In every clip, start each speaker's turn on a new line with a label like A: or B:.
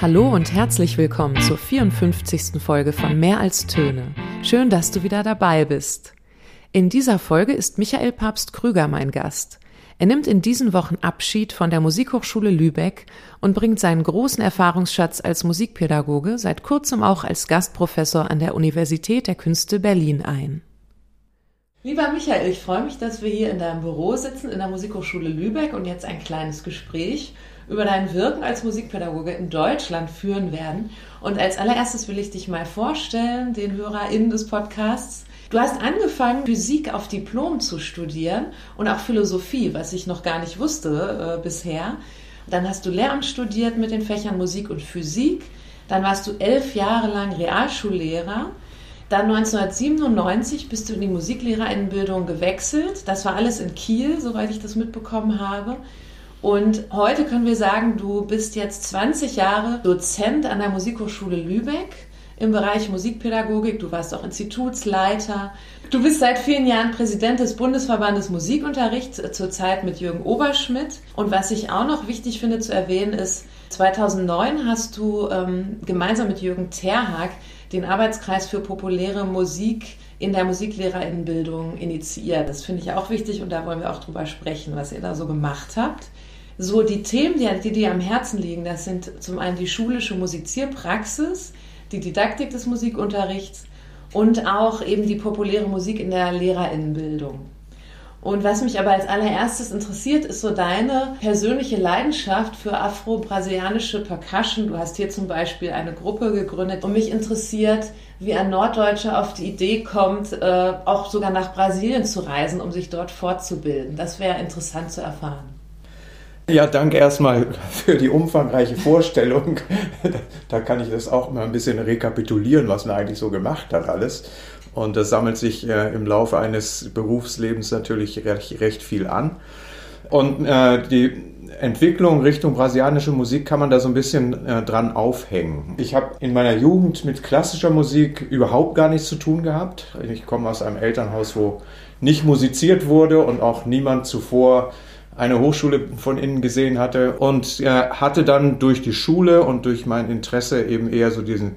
A: Hallo und herzlich willkommen zur 54. Folge von Mehr als Töne. Schön, dass du wieder dabei bist. In dieser Folge ist Michael Papst Krüger mein Gast. Er nimmt in diesen Wochen Abschied von der Musikhochschule Lübeck und bringt seinen großen Erfahrungsschatz als Musikpädagoge seit kurzem auch als Gastprofessor an der Universität der Künste Berlin ein. Lieber Michael, ich freue mich, dass wir hier in deinem Büro sitzen in der Musikhochschule Lübeck und jetzt ein kleines Gespräch über dein Wirken als Musikpädagoge in Deutschland führen werden. Und als allererstes will ich dich mal vorstellen, den HörerInnen des Podcasts. Du hast angefangen, Physik auf Diplom zu studieren und auch Philosophie, was ich noch gar nicht wusste äh, bisher. Dann hast du Lehramt studiert mit den Fächern Musik und Physik. Dann warst du elf Jahre lang Realschullehrer. Dann 1997 bist du in die Musiklehrerinnenbildung gewechselt. Das war alles in Kiel, soweit ich das mitbekommen habe. Und heute können wir sagen, du bist jetzt 20 Jahre Dozent an der Musikhochschule Lübeck im Bereich Musikpädagogik. Du warst auch Institutsleiter. Du bist seit vielen Jahren Präsident des Bundesverbandes Musikunterricht, äh, zurzeit mit Jürgen Oberschmidt. Und was ich auch noch wichtig finde zu erwähnen ist, 2009 hast du ähm, gemeinsam mit Jürgen Terhag den Arbeitskreis für populäre Musik in der Musiklehrerinnenbildung initiiert. Das finde ich auch wichtig und da wollen wir auch drüber sprechen, was ihr da so gemacht habt. So, die Themen, die, dir am Herzen liegen, das sind zum einen die schulische Musizierpraxis, die Didaktik des Musikunterrichts und auch eben die populäre Musik in der Lehrerinnenbildung. Und was mich aber als allererstes interessiert, ist so deine persönliche Leidenschaft für afro-brasilianische Percussion. Du hast hier zum Beispiel eine Gruppe gegründet und mich interessiert, wie ein Norddeutscher auf die Idee kommt, äh, auch sogar nach Brasilien zu reisen, um sich dort fortzubilden. Das wäre interessant zu erfahren.
B: Ja, danke erstmal für die umfangreiche Vorstellung. Da kann ich das auch mal ein bisschen rekapitulieren, was man eigentlich so gemacht hat alles. Und das sammelt sich äh, im Laufe eines Berufslebens natürlich recht, recht viel an. Und äh, die Entwicklung Richtung brasilianische Musik kann man da so ein bisschen äh, dran aufhängen. Ich habe in meiner Jugend mit klassischer Musik überhaupt gar nichts zu tun gehabt. Ich komme aus einem Elternhaus, wo nicht musiziert wurde und auch niemand zuvor eine Hochschule von innen gesehen hatte und hatte dann durch die Schule und durch mein Interesse eben eher so diesen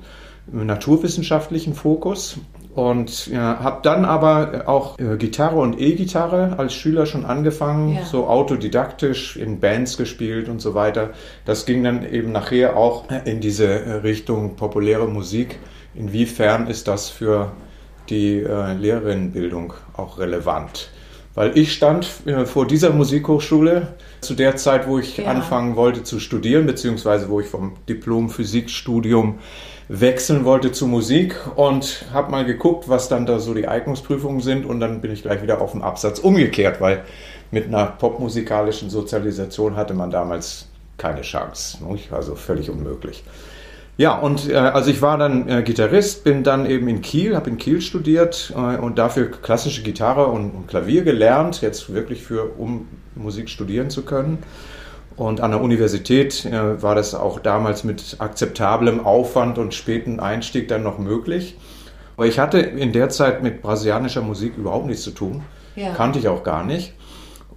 B: naturwissenschaftlichen Fokus und ja, habe dann aber auch äh, Gitarre und E-Gitarre als Schüler schon angefangen, ja. so autodidaktisch in Bands gespielt und so weiter. Das ging dann eben nachher auch in diese äh, Richtung populäre Musik. Inwiefern ist das für die äh, Lehrerinnenbildung auch relevant? Weil ich stand äh, vor dieser Musikhochschule zu der Zeit, wo ich ja. anfangen wollte zu studieren, beziehungsweise wo ich vom Diplom-Physikstudium wechseln wollte zu Musik und habe mal geguckt, was dann da so die Eignungsprüfungen sind und dann bin ich gleich wieder auf dem Absatz umgekehrt, weil mit einer popmusikalischen Sozialisation hatte man damals keine Chance. Also völlig unmöglich. Ja, und äh, also ich war dann äh, Gitarrist, bin dann eben in Kiel, habe in Kiel studiert äh, und dafür klassische Gitarre und, und, Klavier gelernt, jetzt wirklich für, um Musik studieren zu können. Und an der Universität äh, war das auch damals mit akzeptablem Aufwand und späten Einstieg dann noch möglich. Aber ich hatte in der Zeit mit brasilianischer Musik überhaupt nichts zu tun, ja. kannte ich auch gar nicht.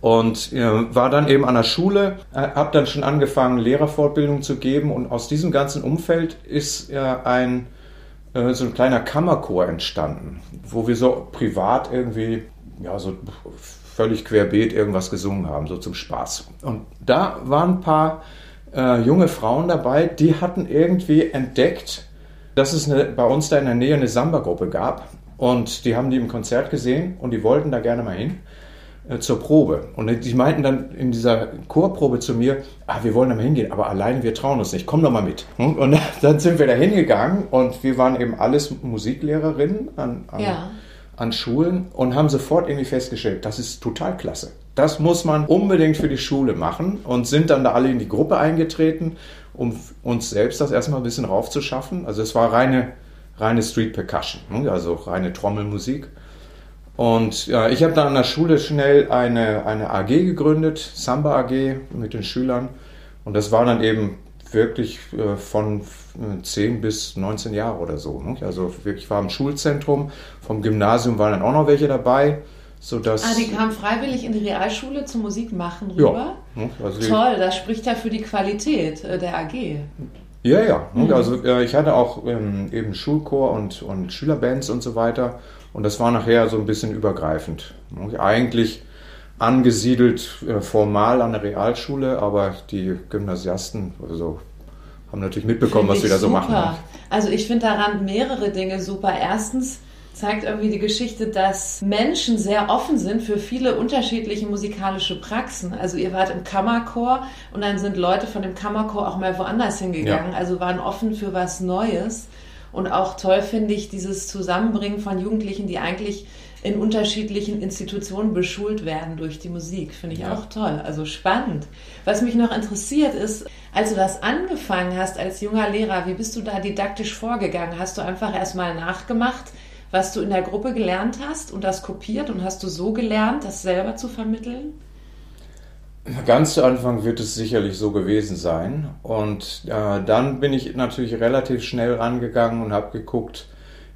B: Und äh, war dann eben an der Schule, äh, habe dann schon angefangen, Lehrerfortbildung zu geben. Und aus diesem ganzen Umfeld ist äh, ein, äh, so ein kleiner Kammerchor entstanden, wo wir so privat irgendwie, ja, so völlig querbeet irgendwas gesungen haben, so zum Spaß. Und da waren ein paar äh, junge Frauen dabei, die hatten irgendwie entdeckt, dass es eine, bei uns da in der Nähe eine Samba-Gruppe gab. Und die haben die im Konzert gesehen und die wollten da gerne mal hin. Äh, zur Probe. Und die meinten dann in dieser Chorprobe zu mir, ah, wir wollen da mal hingehen, aber alleine wir trauen uns nicht, komm doch mal mit. Hm? Und dann sind wir da hingegangen und wir waren eben alles Musiklehrerinnen an, an, ja. an Schulen und haben sofort irgendwie festgestellt, das ist total klasse. Das muss man unbedingt für die Schule machen und sind dann da alle in die Gruppe eingetreten, um uns selbst das erstmal ein bisschen raufzuschaffen. Also es war reine, reine Street Percussion, hm? also reine Trommelmusik. Und ja, ich habe dann an der Schule schnell eine, eine AG gegründet, Samba AG mit den Schülern. Und das war dann eben wirklich äh, von 10 bis 19 Jahre oder so. Ne? Also ich war im Schulzentrum, vom Gymnasium waren dann auch noch welche dabei. Sodass
A: ah, die kamen freiwillig in die Realschule zum Musikmachen rüber? Ja. Ne? Also Toll, das spricht ja für die Qualität äh, der AG.
B: Ja, ja. Mhm. Also äh, ich hatte auch ähm, eben Schulchor und, und Schülerbands und so weiter. Und das war nachher so ein bisschen übergreifend. Eigentlich angesiedelt äh, formal an der Realschule, aber die Gymnasiasten also, haben natürlich mitbekommen, was wir da so super. machen.
A: Also ich finde daran mehrere Dinge super. Erstens zeigt irgendwie die Geschichte, dass Menschen sehr offen sind für viele unterschiedliche musikalische Praxen. Also ihr wart im Kammerchor und dann sind Leute von dem Kammerchor auch mal woanders hingegangen, ja. also waren offen für was Neues. Und auch toll finde ich dieses Zusammenbringen von Jugendlichen, die eigentlich in unterschiedlichen Institutionen beschult werden durch die Musik. Finde ich ja. auch toll. Also spannend. Was mich noch interessiert ist, als du das angefangen hast als junger Lehrer, wie bist du da didaktisch vorgegangen? Hast du einfach erstmal nachgemacht, was du in der Gruppe gelernt hast und das kopiert und hast du so gelernt, das selber zu vermitteln?
B: Ganz zu Anfang wird es sicherlich so gewesen sein. Und äh, dann bin ich natürlich relativ schnell rangegangen und habe geguckt,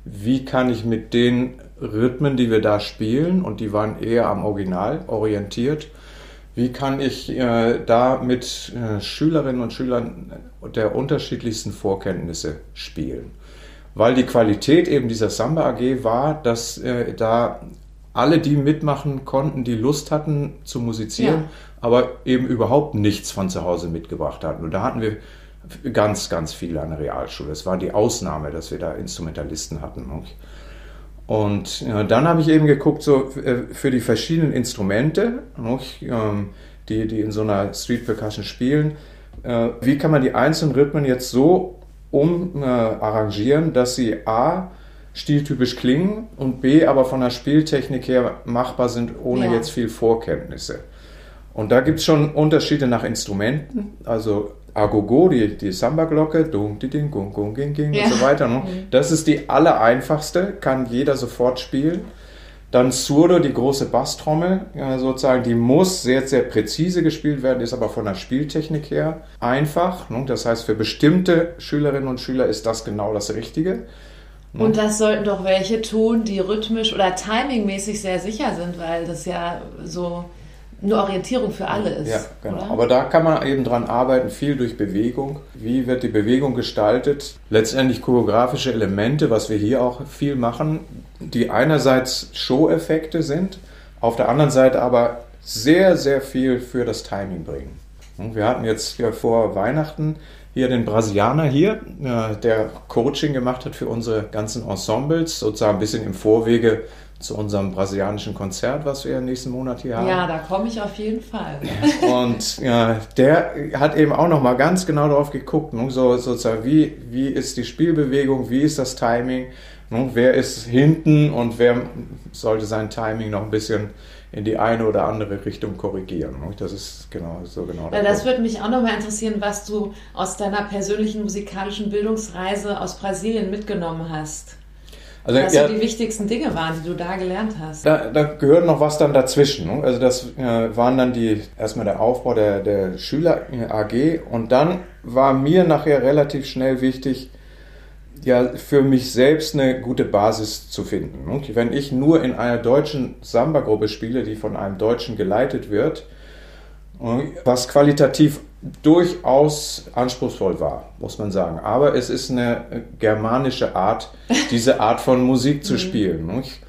B: wie kann ich mit den Rhythmen, die wir da spielen, und die waren eher am Original orientiert, wie kann ich äh, da mit äh, Schülerinnen und Schülern der unterschiedlichsten Vorkenntnisse spielen? Weil die Qualität eben dieser Samba AG war, dass äh, da alle die mitmachen konnten, die Lust hatten zu musizieren, ja. aber eben überhaupt nichts von zu Hause mitgebracht hatten. Und da hatten wir ganz, ganz viele an der Realschule. Es war die Ausnahme, dass wir da Instrumentalisten hatten. Und dann habe ich eben geguckt, so äh, für die verschiedenen Instrumente, ähm, die, die in so einer Street Percussion spielen, äh, wie kann man die einzelnen Rhythmen jetzt so umarrangieren, dass sie A stiltypisch klingen und B aber von der Spieltechnik her machbar sind, ohne ja. jetzt viel Vorkenntnisse. Und da gibt es schon Unterschiede nach Instrumenten. Also Agogo, die, die Samba-Glocke, dung, di, ding, gung, gung, ging, ging ja. und so weiter. Ne? Mhm. Das ist die allereinfachste, kann jeder sofort spielen. Dann Surdo, die große Basstrommel, ja, sozusagen, die muss sehr, sehr präzise gespielt werden, ist aber von der Spieltechnik her einfach. Ne? Das heißt, für bestimmte Schülerinnen und Schüler ist das genau das Richtige.
A: Ne? Und das sollten doch welche tun, die rhythmisch oder timingmäßig sehr sicher sind, weil das ja so eine Orientierung für alle ist.
B: Ja, genau. Oder? Aber da kann man eben dran arbeiten, viel durch Bewegung. Wie wird die Bewegung gestaltet? Letztendlich choreografische Elemente, was wir hier auch viel machen, die einerseits Show-Effekte sind, auf der anderen Seite aber sehr, sehr viel für das Timing bringen. Wir hatten jetzt ja vor Weihnachten hier den Brasilianer hier, der Coaching gemacht hat für unsere ganzen Ensembles, sozusagen ein bisschen im Vorwege zu unserem brasilianischen Konzert, was wir nächsten Monat hier haben.
A: Ja, da komme ich auf jeden Fall.
B: Und ja, der hat eben auch noch mal ganz genau darauf geguckt, ne, so sozusagen wie wie ist die Spielbewegung, wie ist das Timing, ne, wer ist hinten und wer sollte sein Timing noch ein bisschen in die eine oder andere Richtung korrigieren. Ne. Das ist genau so genau.
A: Ja, das würde mich auch noch mal interessieren, was du aus deiner persönlichen musikalischen Bildungsreise aus Brasilien mitgenommen hast. Also, was ja, so die wichtigsten Dinge waren, die du da gelernt hast.
B: Da, da gehört noch was dann dazwischen. Ne? Also das äh, waren dann die erstmal der Aufbau der, der Schüler AG und dann war mir nachher relativ schnell wichtig, ja für mich selbst eine gute Basis zu finden. Ne? Wenn ich nur in einer deutschen Samba-Gruppe spiele, die von einem Deutschen geleitet wird, was qualitativ durchaus anspruchsvoll war, muss man sagen. Aber es ist eine germanische Art, diese Art von Musik zu mhm. spielen. Nicht?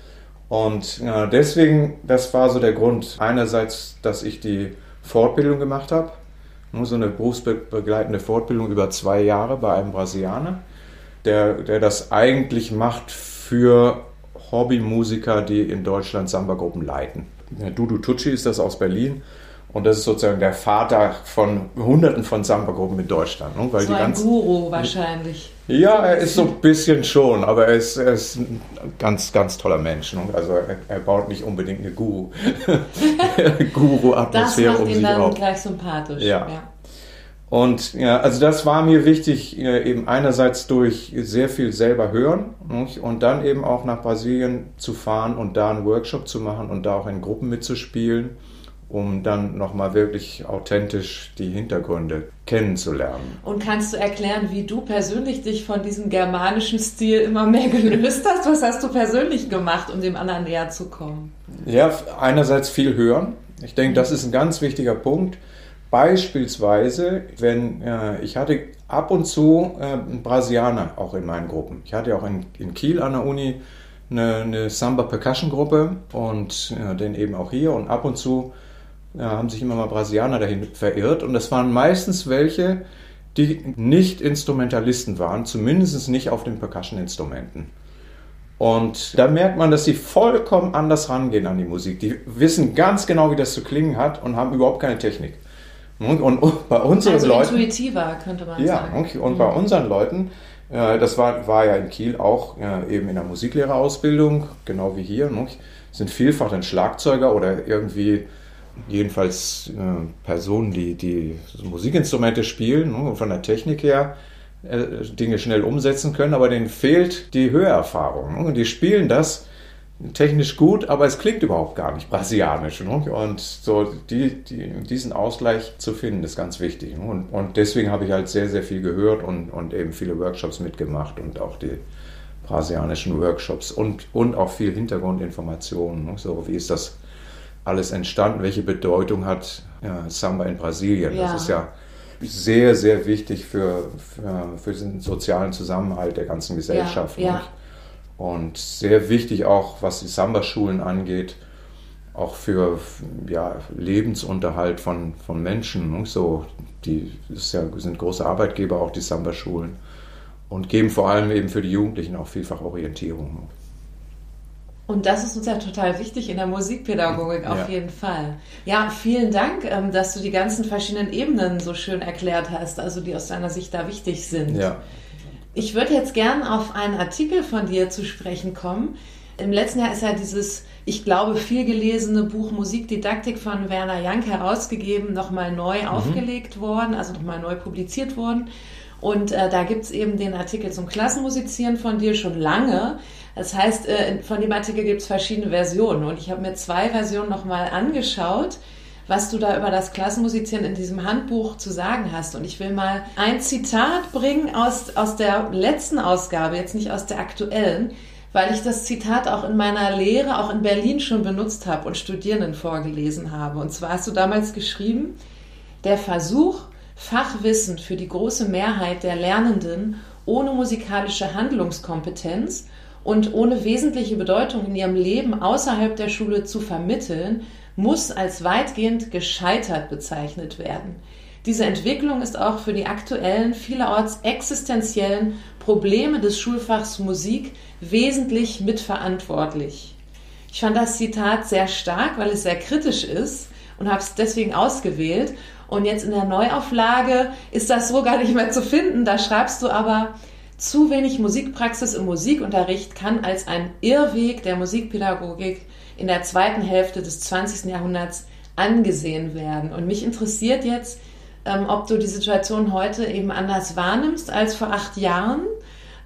B: Und ja, deswegen, das war so der Grund. Einerseits, dass ich die Fortbildung gemacht habe, so eine berufsbegleitende Fortbildung über zwei Jahre bei einem Brasilianer, der, der das eigentlich macht für Hobbymusiker, die in Deutschland Samba-Gruppen leiten. Dudu Tucci ist das aus Berlin und das ist sozusagen der Vater von Hunderten von Samba-Gruppen in Deutschland. Ne?
A: Weil so die ein ganzen, Guru wahrscheinlich.
B: Ja, er ist so ein bisschen schon, aber er ist, er ist ein ganz, ganz toller Mensch. Ne? Also er, er, baut nicht unbedingt eine Guru, Guru-Atmosphäre
A: um sich dann auf. gleich sympathisch.
B: Ja. ja. Und ja, also das war mir wichtig, äh, eben einerseits durch sehr viel selber hören nicht? und dann eben auch nach Brasilien zu fahren und da einen Workshop zu machen und da auch in Gruppen mitzuspielen um dann nochmal wirklich authentisch die Hintergründe kennenzulernen.
A: Und kannst du erklären, wie du persönlich dich von diesem germanischen Stil immer mehr gelöst hast? Was hast du persönlich gemacht, um dem anderen näher zu kommen?
B: Ja, einerseits viel hören. Ich denke, das ist ein ganz wichtiger Punkt. Beispielsweise, wenn äh, ich hatte ab und zu äh, Brasilianer auch in meinen Gruppen. Ich hatte auch in, in Kiel an der Uni eine, eine Samba Percussion Gruppe und ja, den eben auch hier und ab und zu haben sich immer mal Brasilianer dahin verirrt und das waren meistens welche, die nicht Instrumentalisten waren, zumindest nicht auf den Percussion-Instrumenten. Und da merkt man, dass sie vollkommen anders rangehen an die Musik. Die wissen ganz genau, wie das zu klingen hat und haben überhaupt keine Technik. Und, und bei unseren
A: also
B: Leuten.
A: intuitiver, könnte man
B: ja,
A: sagen.
B: Ja, und, mhm. bei unseren Leuten, äh, das war, war ja in Kiel auch äh, eben in der Musiklehrerausbildung, genau wie hier, ne, sind vielfach dann Schlagzeuger oder irgendwie jedenfalls äh, Personen, die, die Musikinstrumente spielen ne, und von der Technik her Dinge schnell umsetzen können, aber denen fehlt die Hörerfahrung. Und die spielen das technisch gut, aber es klingt überhaupt gar nicht brasilianisch. Und so die, die, diesen Ausgleich zu finden, ist ganz wichtig. Und, und deswegen habe ich halt sehr, sehr viel gehört und, und eben viele Workshops mitgemacht und auch die brasilianischen Workshops und, und auch viel Hintergrundinformationen. So, wie ist das alles entstanden? Welche Bedeutung hat ja, Samba in Brasilien? Ja. Das ist ja sehr, sehr wichtig für, für, für den sozialen Zusammenhalt der ganzen Gesellschaft. Ja, ja. Und sehr wichtig auch, was die Samba-Schulen angeht, auch für ja, Lebensunterhalt von, von Menschen. So, die ja, sind große Arbeitgeber, auch die Samba-Schulen. Und geben vor allem eben für die Jugendlichen auch vielfach Orientierung.
A: Und das ist uns ja total wichtig in der Musikpädagogik auf ja. jeden Fall. Ja, vielen Dank, ähm, dass du die ganzen verschiedenen Ebenen so schön erklärt hast, also die aus deiner Sicht da wichtig sind. Ja. Ich würde jetzt gern auf einen Artikel von dir zu sprechen kommen. Im letzten Jahr ist ja dieses, ich glaube, viel gelesene Buch Musikdidaktik von Werner Jank herausgegeben, nochmal neu mhm. aufgelegt worden, also nochmal neu publiziert worden. Und äh, da gibt es eben den Artikel zum Klassenmusizieren von dir schon lange. Das heißt, äh, von dem Artikel gibt es verschiedene Versionen und ich habe mir zwei Versionen nochmal angeschaut, was du da über das Klassenmusizieren in diesem Handbuch zu sagen hast. Und ich will mal ein Zitat bringen aus, aus der letzten Ausgabe, jetzt nicht aus der aktuellen, weil ich das Zitat auch in meiner Lehre, auch in Berlin schon benutzt habe und Studierenden vorgelesen habe. Und zwar hast du damals geschrieben, der Versuch, Fachwissen für die große Mehrheit der Lernenden ohne musikalische Handlungskompetenz und ohne wesentliche Bedeutung in ihrem Leben außerhalb der Schule zu vermitteln, muss als weitgehend gescheitert bezeichnet werden. Diese Entwicklung ist auch für die aktuellen, vielerorts existenziellen Probleme des Schulfachs Musik wesentlich mitverantwortlich. Ich fand das Zitat sehr stark, weil es sehr kritisch ist und habe es deswegen ausgewählt. Und jetzt in der Neuauflage ist das so gar nicht mehr zu finden. Da schreibst du aber, zu wenig Musikpraxis im Musikunterricht kann als ein Irrweg der Musikpädagogik in der zweiten Hälfte des 20. Jahrhunderts angesehen werden. Und mich interessiert jetzt, ähm, ob du die Situation heute eben anders wahrnimmst als vor acht Jahren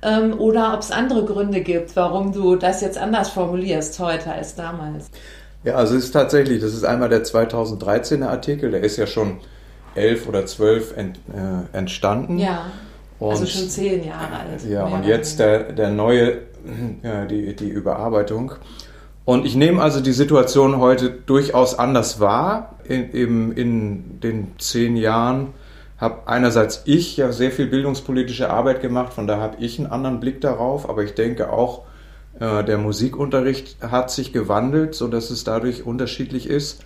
A: ähm, oder ob es andere Gründe gibt, warum du das jetzt anders formulierst heute als damals.
B: Ja, also es ist tatsächlich, das ist einmal der 2013er Artikel, der ist ja schon elf oder zwölf ent, äh, entstanden.
A: Ja. Und, also schon zehn Jahre alt.
B: Ja, und jetzt der, der neue, ja, die, die Überarbeitung. Und ich nehme also die Situation heute durchaus anders wahr. In, in, in den zehn Jahren habe einerseits ich ja sehr viel bildungspolitische Arbeit gemacht, von daher habe ich einen anderen Blick darauf, aber ich denke auch, äh, der Musikunterricht hat sich gewandelt, sodass es dadurch unterschiedlich ist.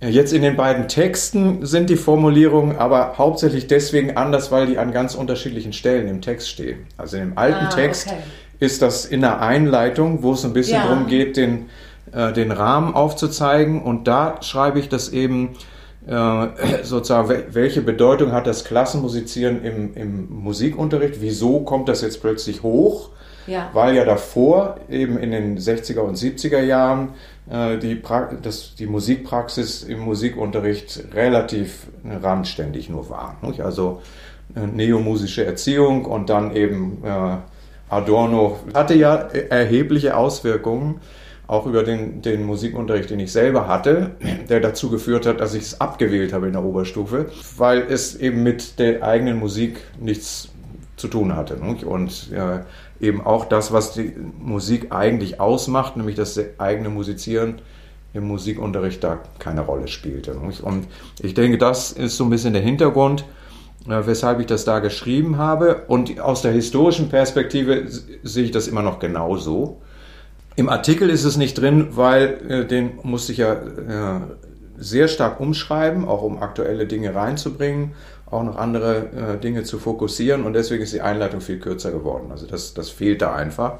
B: Jetzt in den beiden Texten sind die Formulierungen aber hauptsächlich deswegen anders, weil die an ganz unterschiedlichen Stellen im Text stehen. Also im alten ah, Text okay. Ist das in der Einleitung, wo es ein bisschen ja. darum geht, den, äh, den Rahmen aufzuzeigen. Und da schreibe ich das eben äh, sozusagen, welche Bedeutung hat das Klassenmusizieren im, im Musikunterricht? Wieso kommt das jetzt plötzlich hoch? Ja. Weil ja davor, eben in den 60er und 70er Jahren, äh, die, pra das, die Musikpraxis im Musikunterricht relativ randständig nur war. Nicht? Also äh, neomusische Erziehung und dann eben äh, Adorno hatte ja erhebliche Auswirkungen auch über den, den Musikunterricht, den ich selber hatte, der dazu geführt hat, dass ich es abgewählt habe in der Oberstufe, weil es eben mit der eigenen Musik nichts zu tun hatte. Und eben auch das, was die Musik eigentlich ausmacht, nämlich das eigene Musizieren im Musikunterricht da keine Rolle spielte. Und ich denke, das ist so ein bisschen der Hintergrund. Weshalb ich das da geschrieben habe. Und aus der historischen Perspektive sehe ich das immer noch genauso. Im Artikel ist es nicht drin, weil äh, den musste ich ja äh, sehr stark umschreiben, auch um aktuelle Dinge reinzubringen, auch noch andere äh, Dinge zu fokussieren. Und deswegen ist die Einleitung viel kürzer geworden. Also das, das fehlt da einfach.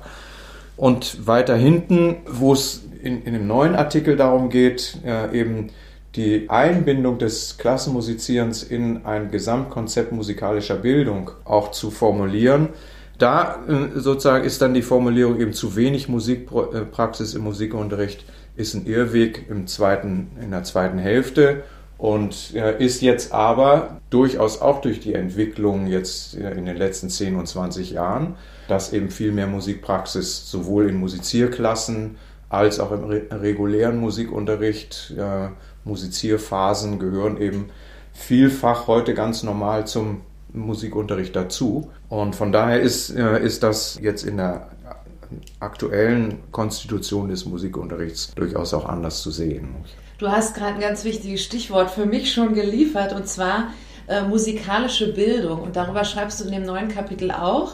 B: Und weiter hinten, wo es in, in dem neuen Artikel darum geht, äh, eben die Einbindung des Klassenmusizierens in ein Gesamtkonzept musikalischer Bildung auch zu formulieren. Da äh, sozusagen ist dann die Formulierung eben zu wenig Musikpraxis im Musikunterricht ist ein Irrweg im zweiten, in der zweiten Hälfte und ist jetzt aber durchaus auch durch die Entwicklung jetzt in den letzten 10 und 20 Jahren, dass eben viel mehr Musikpraxis sowohl in Musizierklassen als auch im regulären Musikunterricht Musizierphasen gehören eben vielfach heute ganz normal zum Musikunterricht dazu. Und von daher ist, äh, ist das jetzt in der aktuellen Konstitution des Musikunterrichts durchaus auch anders zu sehen.
A: Du hast gerade ein ganz wichtiges Stichwort für mich schon geliefert, und zwar äh, musikalische Bildung. Und darüber schreibst du in dem neuen Kapitel auch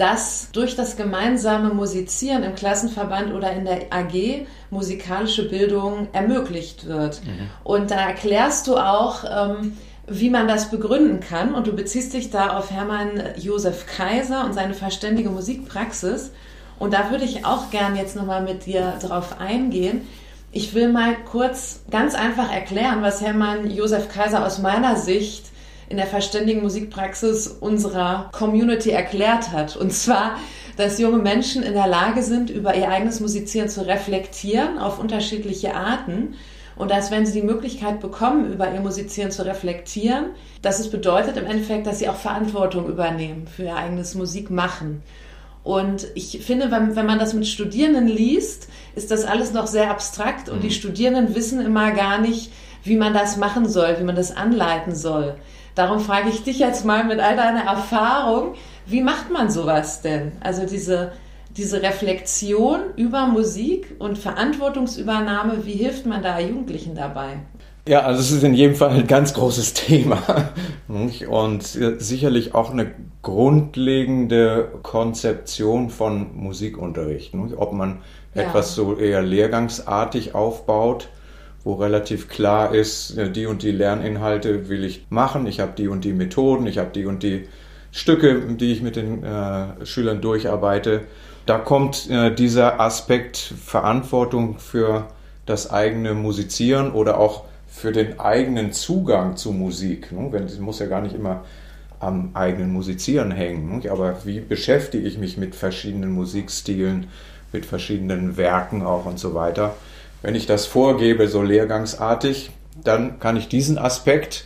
A: dass durch das gemeinsame Musizieren im Klassenverband oder in der AG musikalische Bildung ermöglicht wird. Mhm. Und da erklärst du auch, ähm, wie man das begründen kann. Und du beziehst dich da auf Hermann Josef Kaiser und seine verständige Musikpraxis. Und da würde ich auch gern jetzt nochmal mit dir drauf eingehen. Ich will mal kurz ganz einfach erklären, was Hermann Josef Kaiser aus meiner Sicht in der verständigen Musikpraxis unserer Community erklärt hat. Und zwar, dass junge Menschen in der Lage sind, über ihr eigenes Musizieren zu reflektieren auf unterschiedliche Arten. Und dass, wenn sie die Möglichkeit bekommen, über ihr Musizieren zu reflektieren, dass es bedeutet im Endeffekt, dass sie auch Verantwortung übernehmen für ihr eigenes Musikmachen. Und ich finde, wenn, wenn man das mit Studierenden liest, ist das alles noch sehr abstrakt und die mhm. Studierenden wissen immer gar nicht, wie man das machen soll, wie man das anleiten soll. Darum frage ich dich jetzt mal mit all deiner Erfahrung, wie macht man sowas denn? Also diese, diese Reflexion über Musik und Verantwortungsübernahme, wie hilft man da Jugendlichen dabei?
B: Ja, also es ist in jedem Fall ein ganz großes Thema und sicherlich auch eine grundlegende Konzeption von Musikunterricht. Ob man ja. etwas so eher lehrgangsartig aufbaut wo relativ klar ist, die und die Lerninhalte will ich machen, ich habe die und die Methoden, ich habe die und die Stücke, die ich mit den äh, Schülern durcharbeite. Da kommt äh, dieser Aspekt Verantwortung für das eigene Musizieren oder auch für den eigenen Zugang zu Musik. Ne? Wenn, muss ja gar nicht immer am eigenen Musizieren hängen. Ne? Aber wie beschäftige ich mich mit verschiedenen Musikstilen, mit verschiedenen Werken auch und so weiter? Wenn ich das vorgebe, so lehrgangsartig, dann kann ich diesen Aspekt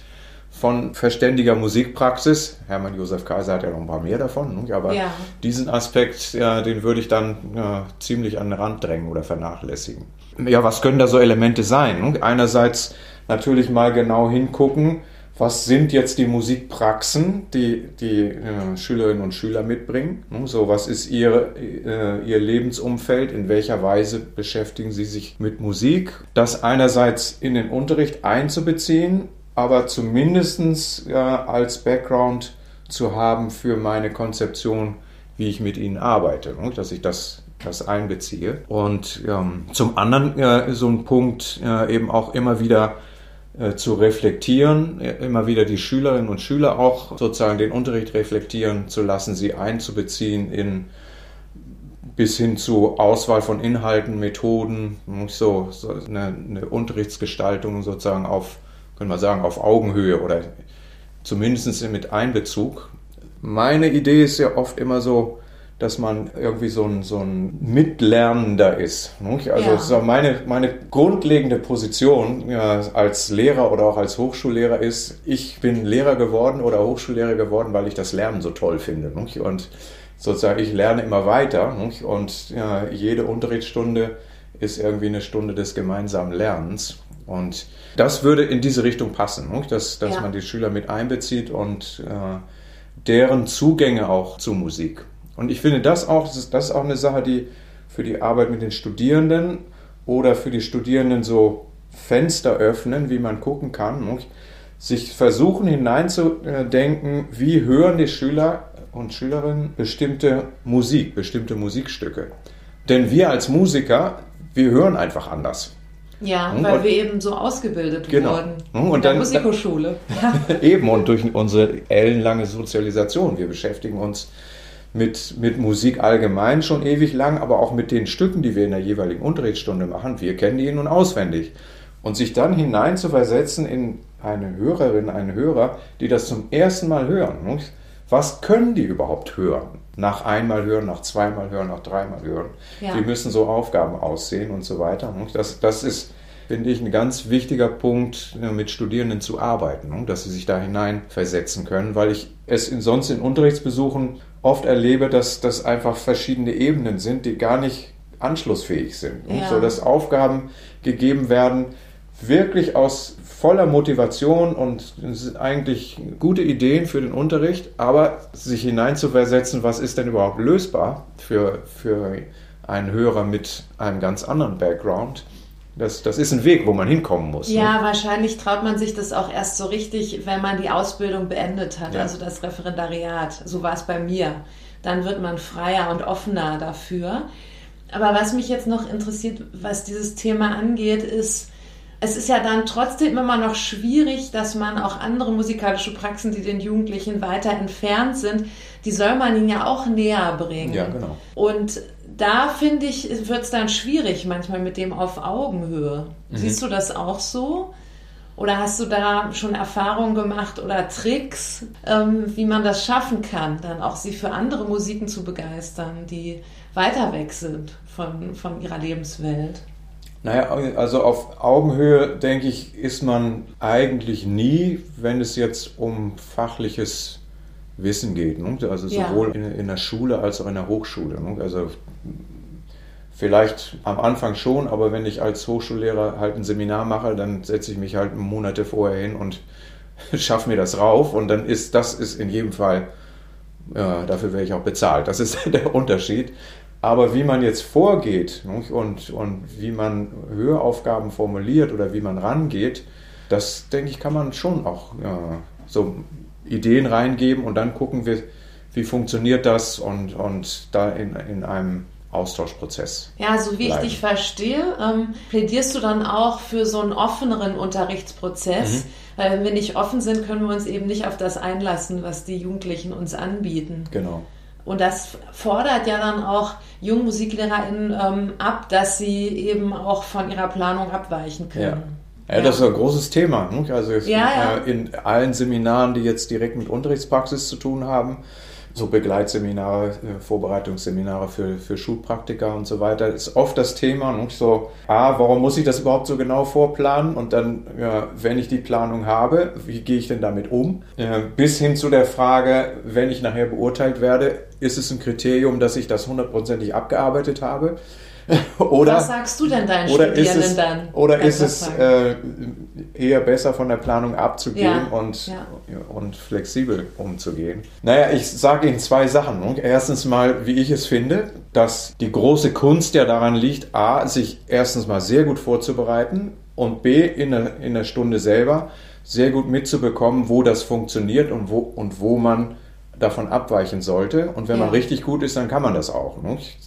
B: von verständiger Musikpraxis, Hermann Josef Kaiser hat ja noch ein paar mehr davon, aber ja. diesen Aspekt, ja, den würde ich dann ja, ziemlich an den Rand drängen oder vernachlässigen. Ja, was können da so Elemente sein? Einerseits natürlich mal genau hingucken, was sind jetzt die Musikpraxen, die die äh, Schülerinnen und Schüler mitbringen? Hm, so, was ist ihr, äh, ihr Lebensumfeld? In welcher Weise beschäftigen sie sich mit Musik? Das einerseits in den Unterricht einzubeziehen, aber zumindest äh, als Background zu haben für meine Konzeption, wie ich mit ihnen arbeite, ne? dass ich das das einbeziehe. Und ähm, zum anderen äh, so ein Punkt äh, eben auch immer wieder zu reflektieren, immer wieder die Schülerinnen und Schüler auch sozusagen den Unterricht reflektieren zu lassen, sie einzubeziehen in bis hin zu Auswahl von Inhalten, Methoden, so, so eine, eine, Unterrichtsgestaltung sozusagen auf, können wir sagen, auf Augenhöhe oder zumindest mit Einbezug. Meine Idee ist ja oft immer so, dass man irgendwie so ein, so ein Mitlernender ist. Nicht? Also ja. so meine, meine grundlegende Position ja, als Lehrer oder auch als Hochschullehrer ist, ich bin Lehrer geworden oder Hochschullehrer geworden, weil ich das Lernen so toll finde. Nicht? Und sozusagen, ich lerne immer weiter nicht? und ja, jede Unterrichtsstunde ist irgendwie eine Stunde des gemeinsamen Lernens. Und das würde in diese Richtung passen, dass, dass man die Schüler mit einbezieht und äh, deren Zugänge auch zu Musik. Und ich finde das auch, das ist, das ist auch eine Sache, die für die Arbeit mit den Studierenden oder für die Studierenden so Fenster öffnen, wie man gucken kann. sich versuchen hineinzudenken, wie hören die Schüler und Schülerinnen bestimmte Musik, bestimmte Musikstücke. Denn wir als Musiker, wir hören einfach anders.
A: Ja, weil und, wir eben so ausgebildet genau. wurden.
B: Hm, und in der Musikhochschule. eben, und durch unsere ellenlange Sozialisation. Wir beschäftigen uns mit, mit Musik allgemein schon ewig lang, aber auch mit den Stücken, die wir in der jeweiligen Unterrichtsstunde machen. Wir kennen die nun auswendig. Und sich dann hinein zu versetzen in eine Hörerin, einen Hörer, die das zum ersten Mal hören. Was können die überhaupt hören? Nach einmal hören, nach zweimal hören, nach dreimal hören. Ja. Wie müssen so Aufgaben aussehen und so weiter. Das, das ist, finde ich, ein ganz wichtiger Punkt, mit Studierenden zu arbeiten, dass sie sich da hineinversetzen können, weil ich es sonst in Unterrichtsbesuchen oft erlebe, dass das einfach verschiedene Ebenen sind, die gar nicht anschlussfähig sind. Ja. So dass Aufgaben gegeben werden, wirklich aus voller Motivation und eigentlich gute Ideen für den Unterricht, aber sich hineinzuversetzen, was ist denn überhaupt lösbar für, für einen Hörer mit einem ganz anderen Background. Das, das ist ein Weg, wo man hinkommen muss.
A: Ja, ne? wahrscheinlich traut man sich das auch erst so richtig, wenn man die Ausbildung beendet hat, ja. also das Referendariat. So war es bei mir. Dann wird man freier und offener dafür. Aber was mich jetzt noch interessiert, was dieses Thema angeht, ist, es ist ja dann trotzdem immer noch schwierig, dass man auch andere musikalische Praxen, die den Jugendlichen weiter entfernt sind, die soll man ihnen ja auch näher bringen.
B: Ja, genau.
A: Und da finde ich, wird es dann schwierig manchmal mit dem auf Augenhöhe. Mhm. Siehst du das auch so? Oder hast du da schon Erfahrungen gemacht oder Tricks, ähm, wie man das schaffen kann, dann auch sie für andere Musiken zu begeistern, die weiter weg sind von, von ihrer Lebenswelt?
B: Naja, also auf Augenhöhe, denke ich, ist man eigentlich nie, wenn es jetzt um fachliches Wissen geht. Ne? Also sowohl ja. in, in, der Schule als auch in der Hochschule. Ne? Also vielleicht am Anfang schon, aber wenn ich als Hochschullehrer halt ein Seminar mache, dann setze ich mich halt Monate vorher hin und schaffe mir das rauf und dann ist das ist in jedem Fall, ja, dafür werde ich auch bezahlt. Das ist der Unterschied. Aber wie man jetzt vorgeht und, und wie man Höraufgaben formuliert oder wie man rangeht, das denke ich, kann man schon auch ja, so Ideen reingeben und dann gucken wir, wie funktioniert das und, und da in, in einem Austauschprozess.
A: Ja, so wie bleiben. ich dich verstehe, ähm, plädierst du dann auch für so einen offeneren Unterrichtsprozess, mhm. weil wenn wir nicht offen sind, können wir uns eben nicht auf das einlassen, was die Jugendlichen uns anbieten.
B: Genau.
A: Und das fordert ja dann auch jungen MusiklehrerInnen ähm, ab, dass sie eben auch von ihrer Planung abweichen können.
B: Ja. Ja, das ist ein großes Thema. Ne? Also ja, ja. Äh, in allen Seminaren, die jetzt direkt mit Unterrichtspraxis zu tun haben, so Begleitseminare, äh, Vorbereitungsseminare für, für Schulpraktiker und so weiter, ist oft das Thema. Und so, ah, warum muss ich das überhaupt so genau vorplanen? Und dann, ja, wenn ich die Planung habe, wie gehe ich denn damit um? Äh, bis hin zu der Frage, wenn ich nachher beurteilt werde, ist es ein Kriterium, dass ich das hundertprozentig abgearbeitet habe?
A: oder, Was sagst du denn deinen oder Studierenden
B: ist es,
A: dann?
B: Oder ist es äh, eher besser von der Planung abzugehen ja, und, ja. und flexibel umzugehen? Naja, ich sage Ihnen zwei Sachen. Erstens mal, wie ich es finde, dass die große Kunst ja daran liegt, a, sich erstens mal sehr gut vorzubereiten und b, in der, in der Stunde selber sehr gut mitzubekommen, wo das funktioniert und wo, und wo man davon abweichen sollte. Und wenn ja. man richtig gut ist, dann kann man das auch.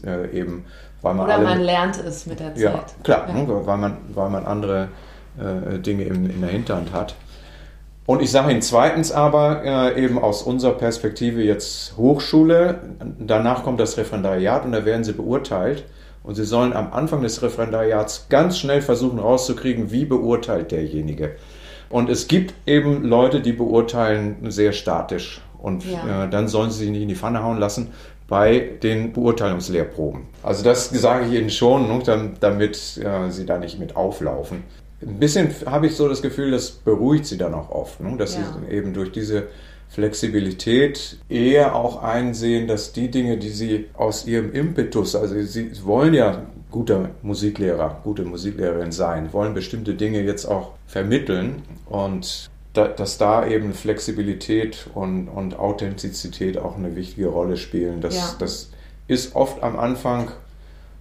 B: Äh, eben weil man
A: Oder man lernt es mit der Zeit.
B: Ja, klar, ja. Ne, weil, man, weil man andere äh, Dinge in, in der Hinterhand hat. Und ich sage Ihnen zweitens aber äh, eben aus unserer Perspektive jetzt Hochschule, danach kommt das Referendariat und da werden Sie beurteilt. Und Sie sollen am Anfang des Referendariats ganz schnell versuchen rauszukriegen, wie beurteilt derjenige. Und es gibt eben Leute, die beurteilen sehr statisch. Und ja. äh, dann sollen sie sich nicht in die Pfanne hauen lassen, bei den Beurteilungslehrproben. Also das sage ich Ihnen schon, ne, damit Sie da nicht mit auflaufen. Ein bisschen habe ich so das Gefühl, das beruhigt Sie dann auch oft, ne, dass ja. Sie eben durch diese Flexibilität eher auch einsehen, dass die Dinge, die Sie aus Ihrem Impetus, also Sie wollen ja guter Musiklehrer, gute Musiklehrerin sein, wollen bestimmte Dinge jetzt auch vermitteln und dass da eben Flexibilität und, und Authentizität auch eine wichtige Rolle spielen. Das, ja. das ist oft am Anfang,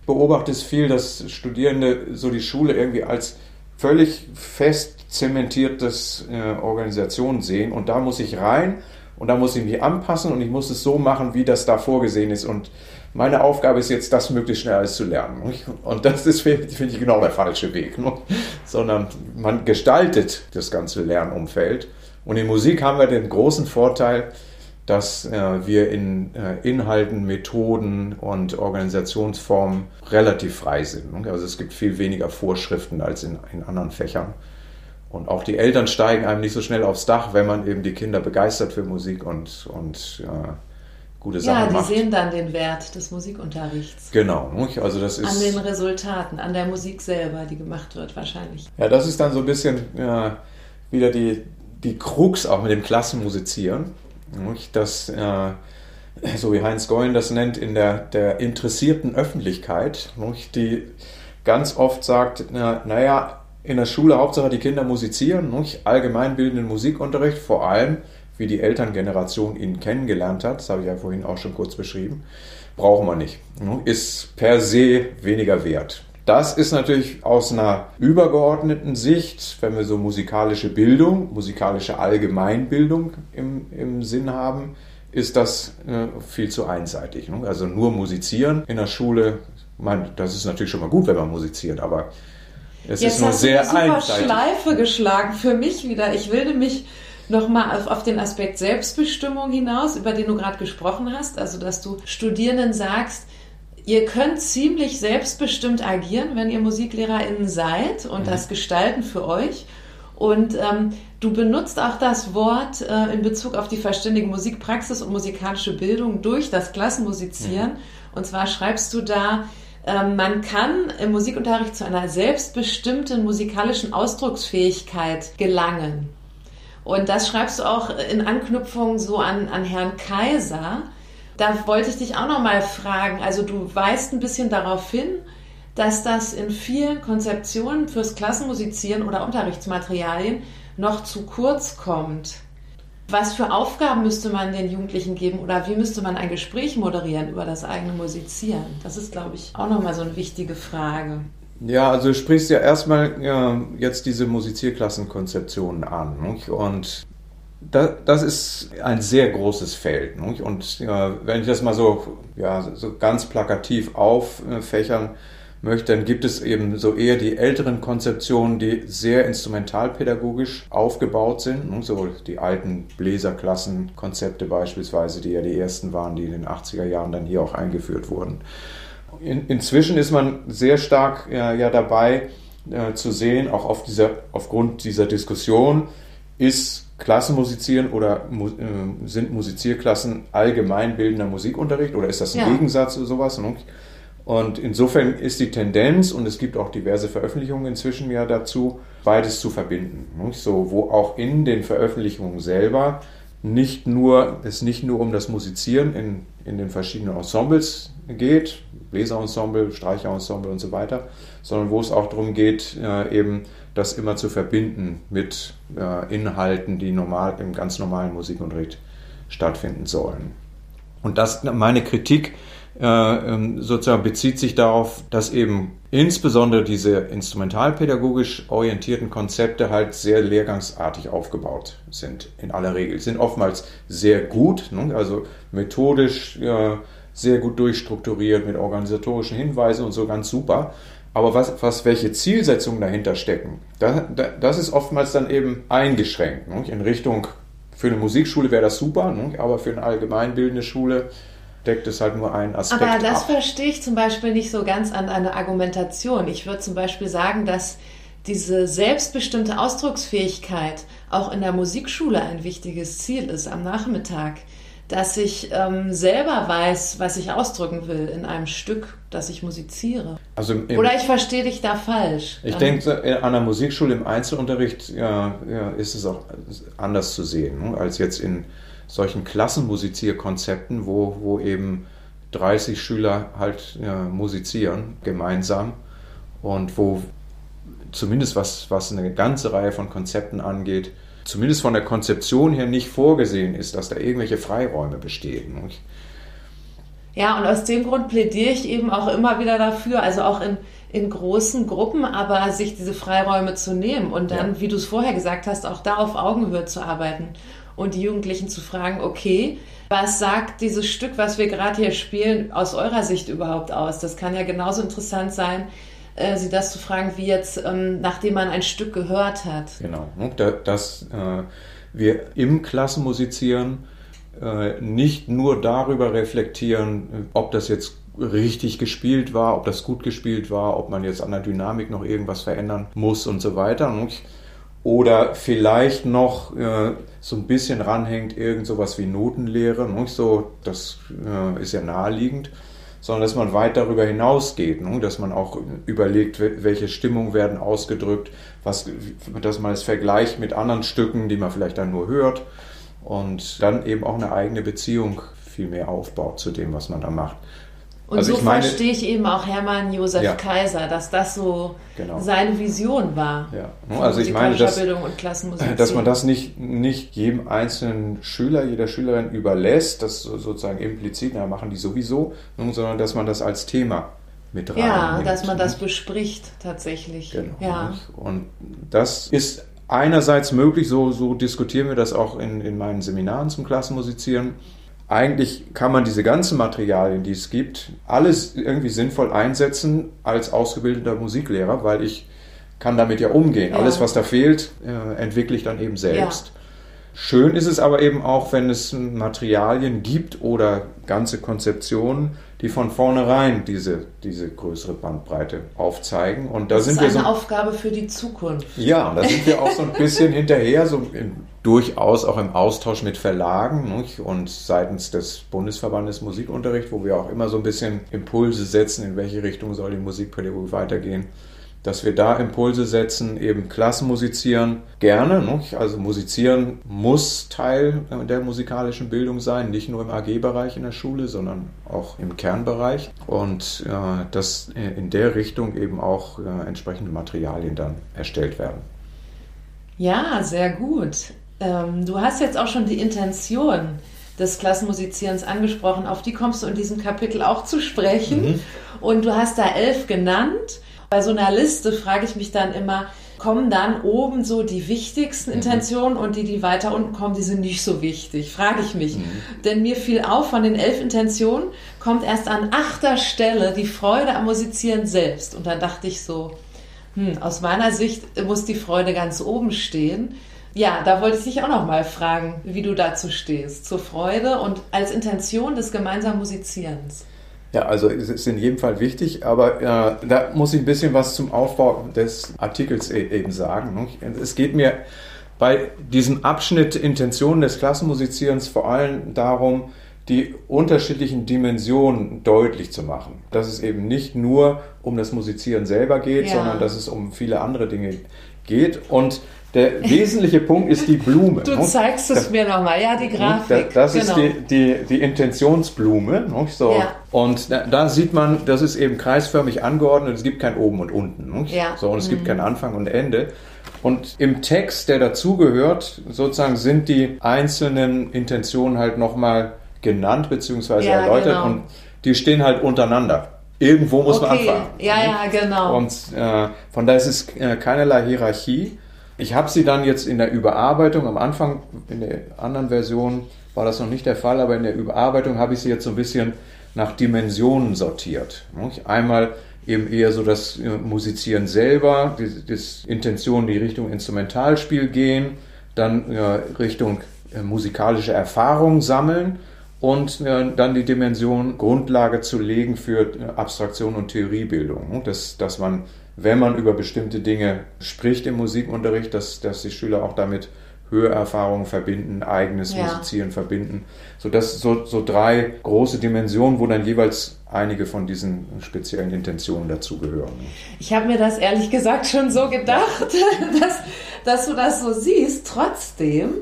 B: beobachtet es viel, dass Studierende so die Schule irgendwie als völlig fest zementiertes äh, Organisation sehen und da muss ich rein und da muss ich mich anpassen und ich muss es so machen, wie das da vorgesehen ist und meine Aufgabe ist jetzt, das möglichst schnell alles zu lernen. Und das ist, finde ich, genau der falsche Weg. Sondern man gestaltet das ganze Lernumfeld. Und in Musik haben wir den großen Vorteil, dass äh, wir in äh, Inhalten, Methoden und Organisationsformen relativ frei sind. Also es gibt viel weniger Vorschriften als in, in anderen Fächern. Und auch die Eltern steigen einem nicht so schnell aufs Dach, wenn man eben die Kinder begeistert für Musik und, und äh, gute Sachen
A: macht.
B: Ja,
A: die sehen dann den Wert des Musikunterrichts.
B: Genau. Also das ist
A: an den Resultaten, an der Musik selber, die gemacht wird wahrscheinlich.
B: Ja, das ist dann so ein bisschen ja, wieder die, die Krux auch mit dem Klassenmusizieren. Das, äh, so wie Heinz Goyen das nennt, in der, der interessierten Öffentlichkeit, die ganz oft sagt, na, naja, in der Schule Hauptsache die Kinder musizieren, allgemeinbildenden Musikunterricht, vor allem wie die Elterngeneration ihn kennengelernt hat, das habe ich ja vorhin auch schon kurz beschrieben, brauchen wir nicht. Ist per se weniger wert. Das ist natürlich aus einer übergeordneten Sicht, wenn wir so musikalische Bildung, musikalische Allgemeinbildung im, im Sinn haben, ist das äh, viel zu einseitig. Ne? Also nur musizieren in der Schule, man, das ist natürlich schon mal gut, wenn man musiziert, aber es
A: Jetzt
B: ist nur sehr
A: du eine super
B: einseitig.
A: Schleife geschlagen für mich wieder. Ich will nämlich nochmal auf, auf den Aspekt Selbstbestimmung hinaus, über den du gerade gesprochen hast. Also, dass du Studierenden sagst, ihr könnt ziemlich selbstbestimmt agieren, wenn ihr MusiklehrerInnen seid und mhm. das gestalten für euch. Und ähm, du benutzt auch das Wort äh, in Bezug auf die verständige Musikpraxis und musikalische Bildung durch das Klassenmusizieren. Mhm. Und zwar schreibst du da, äh, man kann im Musikunterricht zu einer selbstbestimmten musikalischen Ausdrucksfähigkeit gelangen. Und das schreibst du auch in Anknüpfung so an, an Herrn Kaiser. Da wollte ich dich auch noch mal fragen. Also du weist ein bisschen darauf hin, dass das in vielen Konzeptionen fürs Klassenmusizieren oder Unterrichtsmaterialien noch zu kurz kommt. Was für Aufgaben müsste man den Jugendlichen geben oder wie müsste man ein Gespräch moderieren über das eigene Musizieren? Das ist, glaube ich, auch nochmal so eine wichtige Frage.
B: Ja, also du sprichst ja erstmal ja, jetzt diese Musizierklassenkonzeptionen an. Nicht? Und das, das, ist ein sehr großes Feld. Nicht? Und ja, wenn ich das mal so, ja, so ganz plakativ auffächern möchte, dann gibt es eben so eher die älteren Konzeptionen, die sehr instrumentalpädagogisch aufgebaut sind. Nicht? So die alten Bläserklassenkonzepte beispielsweise, die ja die ersten waren, die in den 80er Jahren dann hier auch eingeführt wurden. In, inzwischen ist man sehr stark ja, ja dabei äh, zu sehen, auch auf dieser, aufgrund dieser Diskussion, ist Klassenmusizieren oder äh, sind Musizierklassen allgemeinbildender Musikunterricht oder ist das ein ja. Gegensatz oder sowas? Ne? Und insofern ist die Tendenz, und es gibt auch diverse Veröffentlichungen inzwischen ja dazu, beides zu verbinden. Ne? So, wo auch in den Veröffentlichungen selber nicht nur, es nicht nur um das Musizieren in, in den verschiedenen Ensembles geht, Bläserensemble, Streicherensemble und so weiter, sondern wo es auch darum geht, äh, eben das immer zu verbinden mit äh, Inhalten, die normal im ganz normalen Musikunterricht stattfinden sollen. Und das, meine Kritik äh, ähm, sozusagen bezieht sich darauf, dass eben insbesondere diese instrumentalpädagogisch orientierten Konzepte halt sehr lehrgangsartig aufgebaut sind, in aller Regel. Sind oftmals sehr gut, ne? also methodisch äh, sehr gut durchstrukturiert mit organisatorischen Hinweisen und so ganz super. Aber was, was welche Zielsetzungen dahinter stecken, das, das ist oftmals dann eben eingeschränkt. Ne? In Richtung, für eine Musikschule wäre das super, ne? aber für eine allgemeinbildende Schule deckt es halt nur einen Aspekt.
A: Aber das
B: ab.
A: verstehe ich zum Beispiel nicht so ganz an einer Argumentation. Ich würde zum Beispiel sagen, dass diese selbstbestimmte Ausdrucksfähigkeit auch in der Musikschule ein wichtiges Ziel ist am Nachmittag dass ich ähm, selber weiß, was ich ausdrücken will in einem Stück, das ich musiziere. Also im, Oder ich verstehe dich da falsch.
B: Ich denke, an der Musikschule im Einzelunterricht ja, ja, ist es auch anders zu sehen, ne, als jetzt in solchen Klassenmusizierkonzepten, wo, wo eben 30 Schüler halt ja, musizieren gemeinsam und wo zumindest was, was eine ganze Reihe von Konzepten angeht, zumindest von der Konzeption her nicht vorgesehen ist, dass da irgendwelche Freiräume bestehen.
A: Ja, und aus dem Grund plädiere ich eben auch immer wieder dafür, also auch in, in großen Gruppen, aber sich diese Freiräume zu nehmen und dann, ja. wie du es vorher gesagt hast, auch da auf Augenhöhe zu arbeiten und die Jugendlichen zu fragen, okay, was sagt dieses Stück, was wir gerade hier spielen, aus eurer Sicht überhaupt aus? Das kann ja genauso interessant sein, äh, sie das zu fragen, wie jetzt, ähm, nachdem man ein Stück gehört hat.
B: Genau, dass äh, wir im Klassenmusizieren äh, nicht nur darüber reflektieren, ob das jetzt richtig gespielt war, ob das gut gespielt war, ob man jetzt an der Dynamik noch irgendwas verändern muss und so weiter. Oder vielleicht noch äh, so ein bisschen ranhängt irgend sowas wie Notenlehre, nicht so, das äh, ist ja naheliegend, sondern dass man weit darüber hinausgeht, ne? dass man auch überlegt, welche Stimmungen werden ausgedrückt, was, dass man es vergleicht mit anderen Stücken, die man vielleicht dann nur hört und dann eben auch eine eigene Beziehung viel mehr aufbaut zu dem, was man da macht.
A: Und also so meine, verstehe ich eben auch Hermann Josef ja. Kaiser, dass das so genau. seine Vision war.
B: Ja. Also ich meine, dass, dass man das nicht, nicht jedem einzelnen Schüler, jeder Schülerin überlässt, das sozusagen implizit, na, machen die sowieso, sondern dass man das als Thema mit rein.
A: Ja, dass man das bespricht tatsächlich.
B: Genau. Ja. Und das ist einerseits möglich, so, so diskutieren wir das auch in, in meinen Seminaren zum Klassenmusizieren eigentlich kann man diese ganzen Materialien, die es gibt, alles irgendwie sinnvoll einsetzen als ausgebildeter Musiklehrer, weil ich kann damit ja umgehen. Ja. Alles, was da fehlt, äh, entwickle ich dann eben selbst. Ja. Schön ist es aber eben auch, wenn es Materialien gibt oder ganze Konzeptionen, die von vornherein diese, diese größere Bandbreite aufzeigen. Und da
A: das
B: sind
A: ist
B: wir
A: eine
B: so,
A: Aufgabe für die Zukunft.
B: Ja, da sind wir auch so ein bisschen hinterher, so im, durchaus auch im Austausch mit Verlagen nicht? und seitens des Bundesverbandes Musikunterricht, wo wir auch immer so ein bisschen Impulse setzen, in welche Richtung soll die Musikpädagogik weitergehen dass wir da Impulse setzen, eben Klassenmusizieren gerne. Ne? Also musizieren muss Teil der musikalischen Bildung sein, nicht nur im AG-Bereich in der Schule, sondern auch im Kernbereich. Und äh, dass in der Richtung eben auch äh, entsprechende Materialien dann erstellt werden.
A: Ja, sehr gut. Ähm, du hast jetzt auch schon die Intention des Klassenmusizierens angesprochen. Auf die kommst du in diesem Kapitel auch zu sprechen. Mhm. Und du hast da elf genannt. Bei so einer Liste frage ich mich dann immer, kommen dann oben so die wichtigsten mhm. Intentionen und die, die weiter unten kommen, die sind nicht so wichtig, frage ich mich. Mhm. Denn mir fiel auf, von den elf Intentionen kommt erst an achter Stelle die Freude am Musizieren selbst. Und dann dachte ich so, hm, aus meiner Sicht muss die Freude ganz oben stehen. Ja, da wollte ich dich auch noch mal fragen, wie du dazu stehst, zur Freude und als Intention des gemeinsamen Musizierens.
B: Ja, also es ist in jedem Fall wichtig, aber äh, da muss ich ein bisschen was zum Aufbau des Artikels e eben sagen. Ne? Es geht mir bei diesem Abschnitt Intentionen des Klassenmusizierens vor allem darum, die unterschiedlichen Dimensionen deutlich zu machen. Dass es eben nicht nur um das Musizieren selber geht, ja. sondern dass es um viele andere Dinge geht. Und der wesentliche Punkt ist die Blume.
A: Du zeigst es das, mir nochmal, ja, die Grafik.
B: Das, das genau. ist die, die, die Intentionsblume. So. Ja. Und da, da, sieht man, das ist eben kreisförmig angeordnet, es gibt kein Oben und Unten. Ja. So, und es mhm. gibt kein Anfang und Ende. Und im Text, der dazugehört, sozusagen sind die einzelnen Intentionen halt nochmal genannt bzw. Ja, erläutert genau. und die stehen halt untereinander. Irgendwo muss okay. man anfangen.
A: Ja, ja, genau.
B: Und äh, von daher ist es äh, keinerlei Hierarchie. Ich habe sie dann jetzt in der Überarbeitung, am Anfang in der anderen Version war das noch nicht der Fall, aber in der Überarbeitung habe ich sie jetzt so ein bisschen nach Dimensionen sortiert. Einmal eben eher so das Musizieren selber, die, die Intentionen, die Richtung Instrumentalspiel gehen, dann Richtung äh, musikalische Erfahrung sammeln und dann die Dimension Grundlage zu legen für äh, Abstraktion und Theoriebildung. Dass, dass man wenn man über bestimmte Dinge spricht im Musikunterricht, dass, dass die Schüler auch damit Hörerfahrungen verbinden, eigenes ja. Musizieren verbinden. So, das so, so drei große Dimensionen, wo dann jeweils einige von diesen speziellen Intentionen dazugehören.
A: Ich habe mir das ehrlich gesagt schon so gedacht, dass, dass du das so siehst. Trotzdem,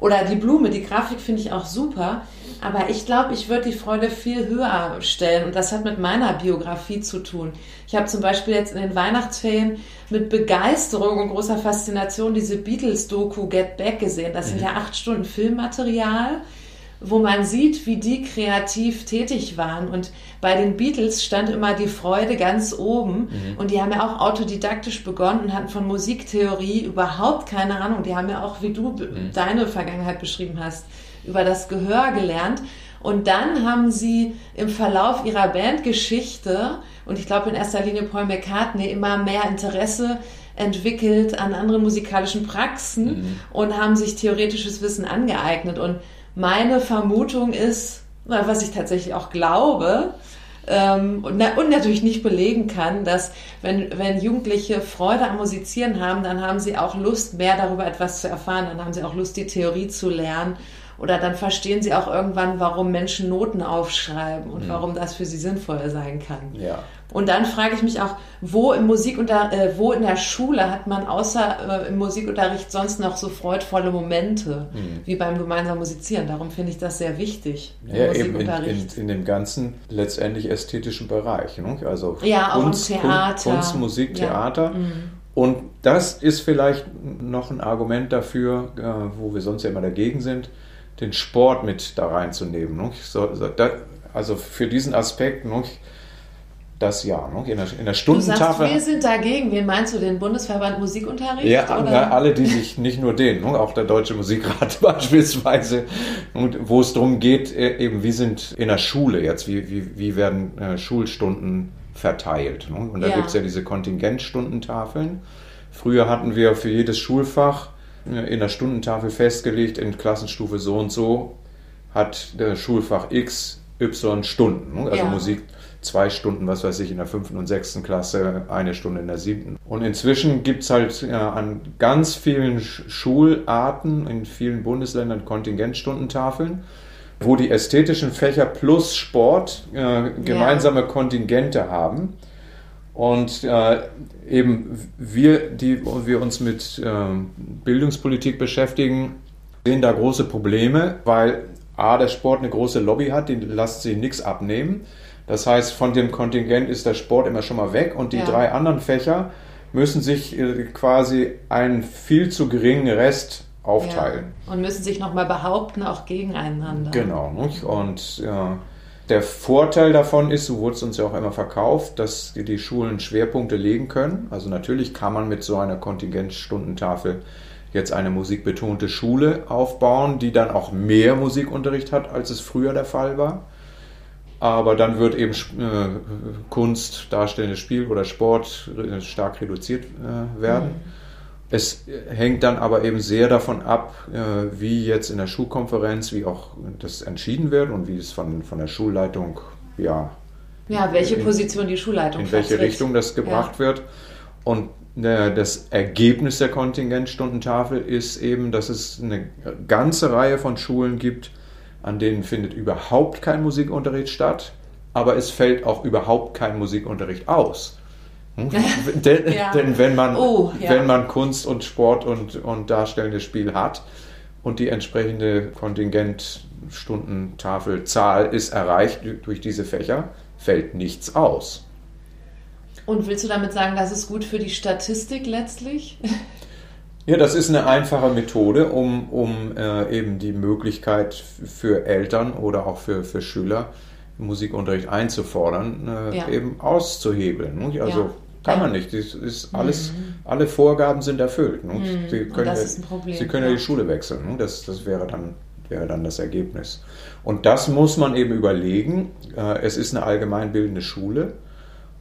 A: oder die Blume, die Grafik finde ich auch super, aber ich glaube, ich würde die Freude viel höher stellen und das hat mit meiner Biografie zu tun. Ich habe zum Beispiel jetzt in den Weihnachtsferien mit Begeisterung und großer Faszination diese Beatles-Doku Get Back gesehen. Das sind mhm. ja acht Stunden Filmmaterial wo man sieht, wie die kreativ tätig waren. Und bei den Beatles stand immer die Freude ganz oben. Mhm. Und die haben ja auch autodidaktisch begonnen und hatten von Musiktheorie überhaupt keine Ahnung. Die haben ja auch, wie du mhm. deine Vergangenheit beschrieben hast, über das Gehör gelernt. Und dann haben sie im Verlauf ihrer Bandgeschichte und ich glaube in erster Linie Paul McCartney immer mehr Interesse entwickelt an anderen musikalischen Praxen mhm. und haben sich theoretisches Wissen angeeignet. Und meine Vermutung ist, was ich tatsächlich auch glaube, ähm, und, und, natürlich nicht belegen kann, dass wenn, wenn Jugendliche Freude am Musizieren haben, dann haben sie auch Lust, mehr darüber etwas zu erfahren, dann haben sie auch Lust, die Theorie zu lernen oder dann verstehen sie auch irgendwann, warum Menschen Noten aufschreiben und mhm. warum das für sie sinnvoll sein kann.
B: Ja.
A: Und dann frage ich mich auch, wo im Musikunter äh, wo in der Schule hat man außer äh, im Musikunterricht sonst noch so freudvolle Momente mhm. wie beim gemeinsamen Musizieren? Darum finde ich das sehr wichtig.
B: Ja, eben in, in, in, dem ganzen letztendlich ästhetischen Bereich. Ne? Also
A: ja, Kunst, auch Theater.
B: Kunst, Musik, Theater. Ja. Mhm. Und das ist vielleicht noch ein Argument dafür, äh, wo wir sonst ja immer dagegen sind, den Sport mit da reinzunehmen. Ne? So, so, da, also für diesen Aspekt, ne? das ja, ne? in, der, in der Stundentafel.
A: Du sagst, wir sind dagegen. Wen meinst du, den Bundesverband Musikunterricht?
B: Ja, oder? alle, die sich, nicht nur den, ne? auch der Deutsche Musikrat beispielsweise, wo es darum geht, äh, eben wie sind in der Schule jetzt, wie, wie, wie werden äh, Schulstunden verteilt. Ne? Und da ja. gibt es ja diese Kontingentstundentafeln. Früher hatten wir für jedes Schulfach in der Stundentafel festgelegt, in Klassenstufe so und so hat der Schulfach X, Y Stunden. Ne? Also ja. Musik zwei Stunden, was weiß ich, in der fünften und sechsten Klasse, eine Stunde in der siebten. Und inzwischen gibt es halt ja, an ganz vielen Schularten, in vielen Bundesländern Kontingentstundentafeln, wo die ästhetischen Fächer plus Sport äh, gemeinsame ja. Kontingente haben. Und äh, eben wir, die wir uns mit äh, Bildungspolitik beschäftigen, sehen da große Probleme, weil A, der Sport eine große Lobby hat, die lässt sich nichts abnehmen. Das heißt, von dem Kontingent ist der Sport immer schon mal weg und die ja. drei anderen Fächer müssen sich äh, quasi einen viel zu geringen Rest aufteilen.
A: Ja. Und müssen sich nochmal behaupten, auch gegeneinander.
B: Genau. Nicht? Und ja, der Vorteil davon ist, so wurde es uns ja auch immer verkauft, dass die Schulen Schwerpunkte legen können. Also natürlich kann man mit so einer Kontingentstundentafel jetzt eine musikbetonte Schule aufbauen, die dann auch mehr Musikunterricht hat, als es früher der Fall war. Aber dann wird eben äh, Kunst, darstellendes Spiel oder Sport äh, stark reduziert äh, werden. Mhm. Es hängt dann aber eben sehr davon ab, äh, wie jetzt in der Schulkonferenz, wie auch das entschieden wird und wie es von, von der Schulleitung, ja.
A: Ja, welche in, Position die Schulleitung
B: In welche. Richtung das gebracht ja. wird. Und äh, das Ergebnis der Kontingentstundentafel ist eben, dass es eine ganze Reihe von Schulen gibt, an denen findet überhaupt kein Musikunterricht statt, aber es fällt auch überhaupt kein Musikunterricht aus. Hm? denn, ja. denn, wenn, man, oh, ja. wenn man Kunst und Sport und, und darstellendes Spiel hat und die entsprechende Kontingentstundentafelzahl ist erreicht durch diese Fächer, fällt nichts aus.
A: Und willst du damit sagen, das ist gut für die Statistik letztlich?
B: Ja, das ist eine einfache Methode, um, um äh, eben die Möglichkeit für Eltern oder auch für, für Schüler Musikunterricht einzufordern, äh, ja. eben auszuhebeln. Nicht? Also ja. Kann man nicht. Das ist alles, mhm. Alle Vorgaben sind erfüllt. Ne? Mhm. Sie können, ja, Problem, Sie können ja. die Schule wechseln. Ne? Das, das wäre, dann, wäre dann das Ergebnis. Und das muss man eben überlegen. Äh, es ist eine allgemeinbildende Schule.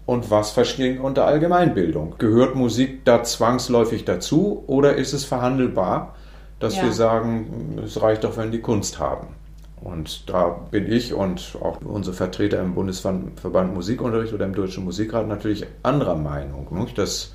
B: Und was verstehen wir unter Allgemeinbildung? Gehört Musik da zwangsläufig dazu oder ist es verhandelbar, dass ja. wir sagen, es reicht doch, wenn die Kunst haben? Und da bin ich und auch unsere Vertreter im Bundesverband Musikunterricht oder im Deutschen Musikrat natürlich anderer Meinung. Nicht? Dass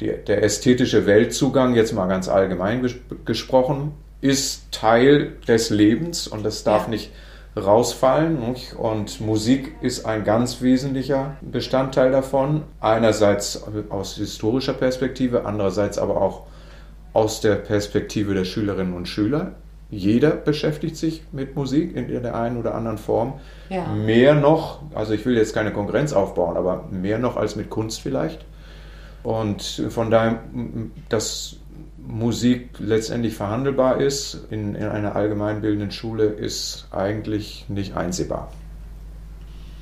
B: die, der ästhetische Weltzugang, jetzt mal ganz allgemein ges gesprochen, ist Teil des Lebens und das darf ja. nicht rausfallen. Nicht? Und Musik ist ein ganz wesentlicher Bestandteil davon. Einerseits aus historischer Perspektive, andererseits aber auch aus der Perspektive der Schülerinnen und Schüler jeder beschäftigt sich mit Musik in der einen oder anderen Form. Ja. Mehr noch, also ich will jetzt keine Konkurrenz aufbauen, aber mehr noch als mit Kunst vielleicht. Und von daher, das Musik letztendlich verhandelbar ist in, in einer allgemeinbildenden Schule, ist eigentlich nicht einsehbar.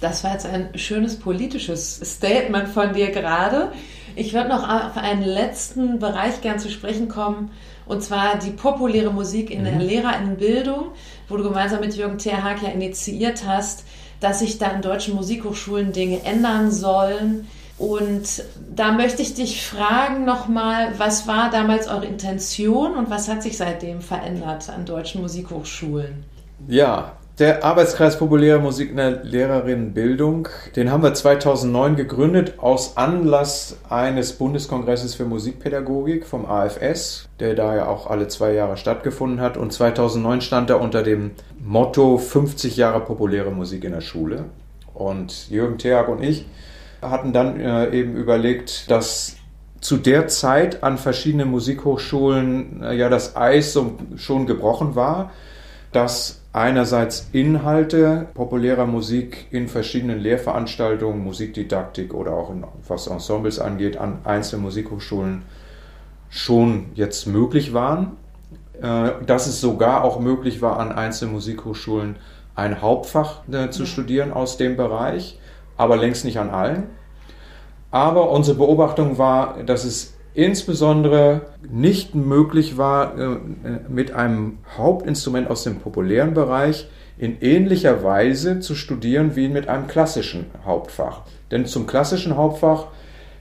A: Das war jetzt ein schönes politisches Statement von dir gerade. Ich würde noch auf einen letzten Bereich gern zu sprechen kommen, und zwar die populäre Musik in mhm. der Lehrerinnenbildung, wo du gemeinsam mit Jürgen Terhag ja initiiert hast, dass sich da in deutschen Musikhochschulen Dinge ändern sollen. Und da möchte ich dich fragen nochmal, was war damals eure Intention und was hat sich seitdem verändert an deutschen Musikhochschulen?
B: Ja, der Arbeitskreis Populäre Musik in der Lehrerinnenbildung, den haben wir 2009 gegründet aus Anlass eines Bundeskongresses für Musikpädagogik vom AFS, der da ja auch alle zwei Jahre stattgefunden hat. Und 2009 stand er unter dem Motto 50 Jahre populäre Musik in der Schule. Und Jürgen Theag und ich hatten dann äh, eben überlegt, dass zu der Zeit an verschiedenen Musikhochschulen äh, ja das Eis schon gebrochen war, dass einerseits Inhalte populärer Musik in verschiedenen Lehrveranstaltungen, Musikdidaktik oder auch in, was Ensembles angeht, an einzelnen Musikhochschulen schon jetzt möglich waren. Äh, dass es sogar auch möglich war, an einzelnen Musikhochschulen ein Hauptfach äh, zu studieren aus dem Bereich, aber längst nicht an allen. Aber unsere Beobachtung war, dass es insbesondere nicht möglich war, äh, mit einem Hauptinstrument aus dem populären Bereich in ähnlicher Weise zu studieren wie mit einem klassischen Hauptfach. Denn zum klassischen Hauptfach,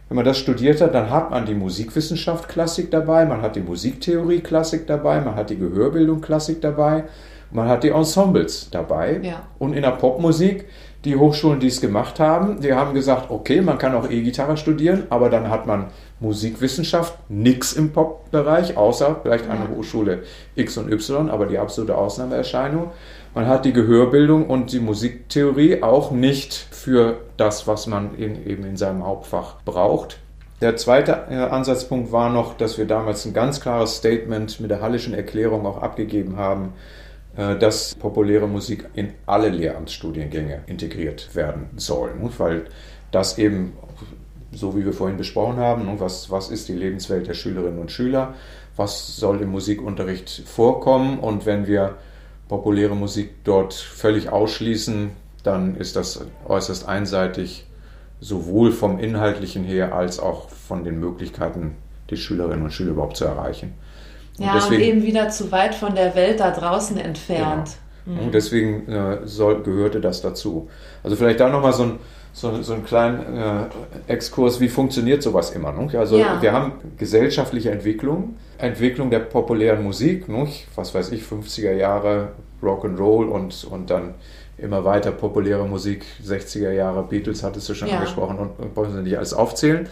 B: wenn man das studiert hat, dann hat man die Musikwissenschaft Klassik dabei, man hat die Musiktheorie Klassik dabei, man hat die Gehörbildung Klassik dabei, man hat die Ensembles dabei. Ja. Und in der Popmusik die Hochschulen, die es gemacht haben, die haben gesagt, okay, man kann auch E-Gitarre studieren, aber dann hat man Musikwissenschaft, nichts im Pop-Bereich, außer vielleicht eine Hochschule X und Y, aber die absolute Ausnahmeerscheinung. Man hat die Gehörbildung und die Musiktheorie auch nicht für das, was man in, eben in seinem Hauptfach braucht. Der zweite äh, Ansatzpunkt war noch, dass wir damals ein ganz klares Statement mit der Hallischen Erklärung auch abgegeben haben, äh, dass populäre Musik in alle Lehramtsstudiengänge integriert werden soll, weil das eben, so wie wir vorhin besprochen haben, ne? was, was ist die Lebenswelt der Schülerinnen und Schüler, was soll im Musikunterricht vorkommen und wenn wir populäre Musik dort völlig ausschließen, dann ist das äußerst einseitig, sowohl vom Inhaltlichen her als auch von den Möglichkeiten, die Schülerinnen und Schüler überhaupt zu erreichen.
A: Und ja, deswegen, und eben wieder zu weit von der Welt da draußen entfernt.
B: Genau. Mhm. Und deswegen äh, soll, gehörte das dazu. Also vielleicht da nochmal so ein, so, so einen kleinen äh, Exkurs, wie funktioniert sowas immer. Ne? Also ja. wir haben gesellschaftliche Entwicklung, Entwicklung der populären Musik, ne? was weiß ich, 50er Jahre Rock'n'Roll und, und dann immer weiter populäre Musik, 60er Jahre, Beatles hattest du schon ja. angesprochen und, und wollen sie nicht alles aufzählen.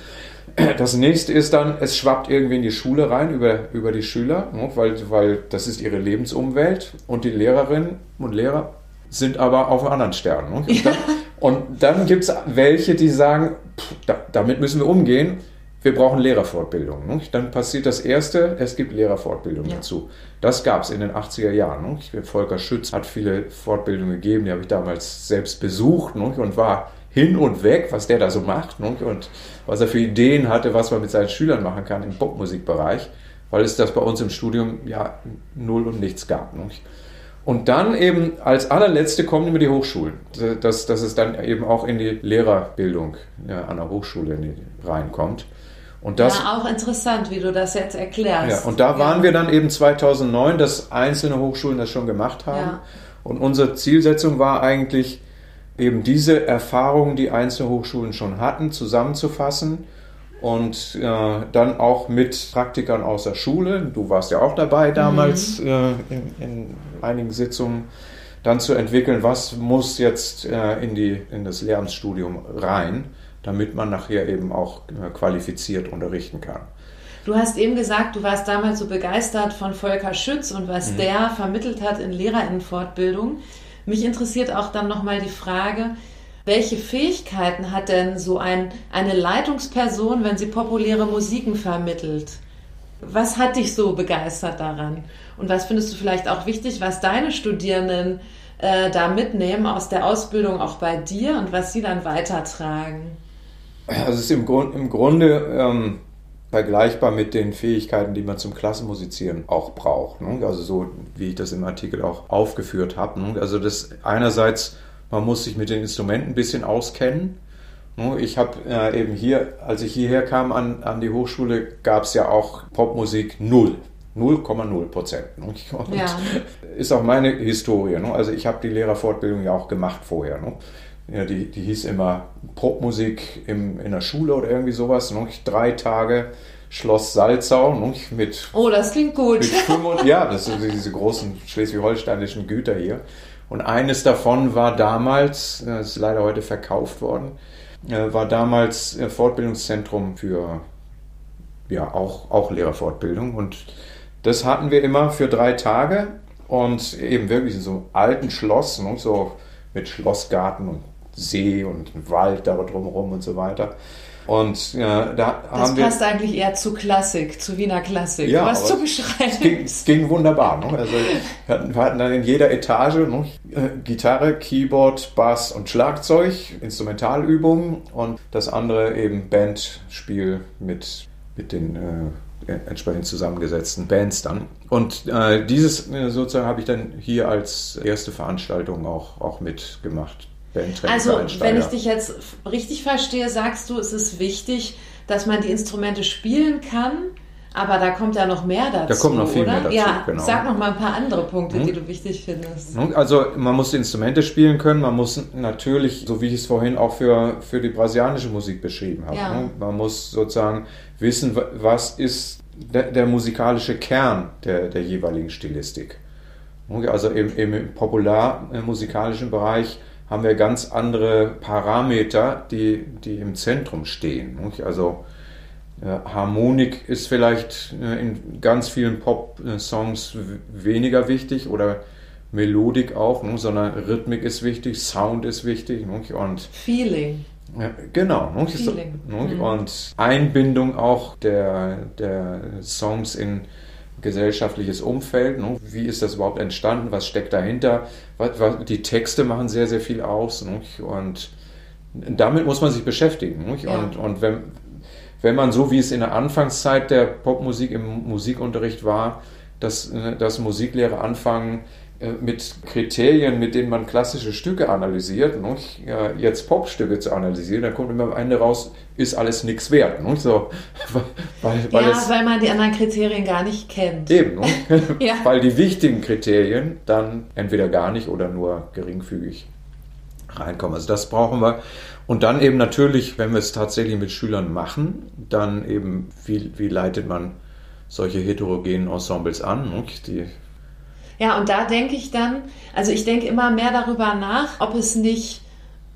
B: Das nächste ist dann, es schwappt irgendwie in die Schule rein über, über die Schüler, weil, weil das ist ihre Lebensumwelt und die Lehrerinnen und Lehrer sind aber auf einem anderen Stern. Ne? Und dann, und dann gibt es welche, die sagen, pff, da, damit müssen wir umgehen, wir brauchen Lehrerfortbildung. Ne? Dann passiert das Erste, es gibt Lehrerfortbildung ja. dazu. Das gab es in den 80er Jahren. Ne? Volker Schütz hat viele Fortbildungen gegeben, die habe ich damals selbst besucht ne? und war hin und weg, was der da so macht und was er für Ideen hatte, was man mit seinen Schülern machen kann im Popmusikbereich, weil es das bei uns im Studium ja null und nichts gab. Und dann eben als allerletzte kommen immer die Hochschulen, dass, dass es dann eben auch in die Lehrerbildung ja, an der Hochschule reinkommt.
A: Und das, ja, auch interessant, wie du das jetzt erklärst.
B: Ja, und da waren wir dann eben 2009, dass einzelne Hochschulen das schon gemacht haben. Ja. Und unsere Zielsetzung war eigentlich, eben diese Erfahrungen, die einzelne Hochschulen schon hatten, zusammenzufassen und äh, dann auch mit Praktikern aus der Schule, du warst ja auch dabei damals mhm. äh, in, in, einigen Sitzungen, dann zu entwickeln, was muss jetzt äh, in, die, in das Lehramtsstudium rein, damit man nachher eben auch äh, qualifiziert unterrichten kann.
A: Du hast eben gesagt, du warst damals so begeistert von Volker Schütz und was mhm. der vermittelt hat in Lehrerinnenfortbildung. Mich interessiert auch dann nochmal die Frage, welche Fähigkeiten hat denn so ein, eine Leitungsperson, wenn sie populäre Musiken vermittelt? Was hat dich so begeistert daran? Und was findest du vielleicht auch wichtig, was deine Studierenden äh, da mitnehmen aus der Ausbildung auch bei dir und was sie dann weitertragen?
B: Also es ist im, Grund, im Grunde ähm, vergleichbar mit den Fähigkeiten, die man zum Klassenmusizieren auch braucht. Ne? Also so, wie ich das im Artikel auch aufgeführt habe. Ne? Also das einerseits, man muss sich mit den Instrumenten ein bisschen auskennen. Ne? Ich habe äh, eben hier, als ich hierher kam an, an die Hochschule, gab es ja auch Popmusik null. 0,0 Prozent. Ja. Ist auch meine Historie. Also ich habe die Lehrerfortbildung ja auch gemacht vorher. Ja, die, die hieß immer Popmusik im, in der Schule oder irgendwie sowas. Noch drei Tage Schloss Salzau noch mit.
A: Oh, das klingt gut.
B: Mit ja, das sind diese großen schleswig-holsteinischen Güter hier. Und eines davon war damals, das ist leider heute verkauft worden, äh, war damals Fortbildungszentrum für ja auch, auch Lehrerfortbildung. Und das hatten wir immer für drei Tage und eben wirklich in so einem alten Schloss, ne, so mit Schlossgarten und See und Wald da drumherum und so weiter. Und äh, da
A: das
B: haben
A: wir. Das passt eigentlich eher zu Klassik, zu Wiener Klassik,
B: ja,
A: was zu beschreiben.
B: Es ging, es ging wunderbar. Ne? Also wir hatten, wir hatten, dann in jeder Etage ne? Gitarre, Keyboard, Bass und Schlagzeug, Instrumentalübungen und das andere eben Bandspiel mit, mit den äh, entsprechend zusammengesetzten Bands dann. Und äh, dieses äh, sozusagen habe ich dann hier als erste Veranstaltung auch, auch mitgemacht.
A: Also, wenn ich dich jetzt richtig verstehe, sagst du, es ist wichtig, dass man die Instrumente spielen kann, aber da kommt ja noch mehr dazu.
B: Da kommt noch viel
A: oder?
B: mehr dazu.
A: Ja, genau. sag noch mal ein paar andere Punkte, hm. die du wichtig findest.
B: Hm, also, man muss die Instrumente spielen können. Man muss natürlich, so wie ich es vorhin auch für, für die brasilianische Musik beschrieben habe, ja. ne? man muss sozusagen wissen, was ist der, der musikalische Kern der, der jeweiligen Stilistik. Also im, im popularmusikalischen Bereich haben wir ganz andere Parameter, die, die im Zentrum stehen. Nicht? Also Harmonik ist vielleicht äh, in ganz vielen Pop-Songs weniger wichtig oder Melodik auch, ne? sondern Rhythmik ist wichtig, Sound ist wichtig nicht? und
A: Feeling.
B: Ja, genau. Nicht? Feeling. Nicht? Mhm. Und Einbindung auch der, der Songs in gesellschaftliches Umfeld. Ne? Wie ist das überhaupt entstanden? Was steckt dahinter? Was, was, die Texte machen sehr, sehr viel aus. Nicht? Und damit muss man sich beschäftigen. Nicht? Ja. Und, und wenn, wenn man so wie es in der Anfangszeit der Popmusik im Musikunterricht war, dass, dass Musiklehrer anfangen, mit Kriterien, mit denen man klassische Stücke analysiert, ne? jetzt Popstücke zu analysieren, dann kommt immer am Ende raus, ist alles nichts wert. Ne? So,
A: weil, weil ja, es, weil man die anderen Kriterien gar nicht kennt.
B: Eben, ne? ja. weil die wichtigen Kriterien dann entweder gar nicht oder nur geringfügig reinkommen. Also das brauchen wir. Und dann eben natürlich, wenn wir es tatsächlich mit Schülern machen, dann eben, wie, wie leitet man solche heterogenen Ensembles an? Ne? Die
A: ja, und da denke ich dann, also ich denke immer mehr darüber nach, ob es nicht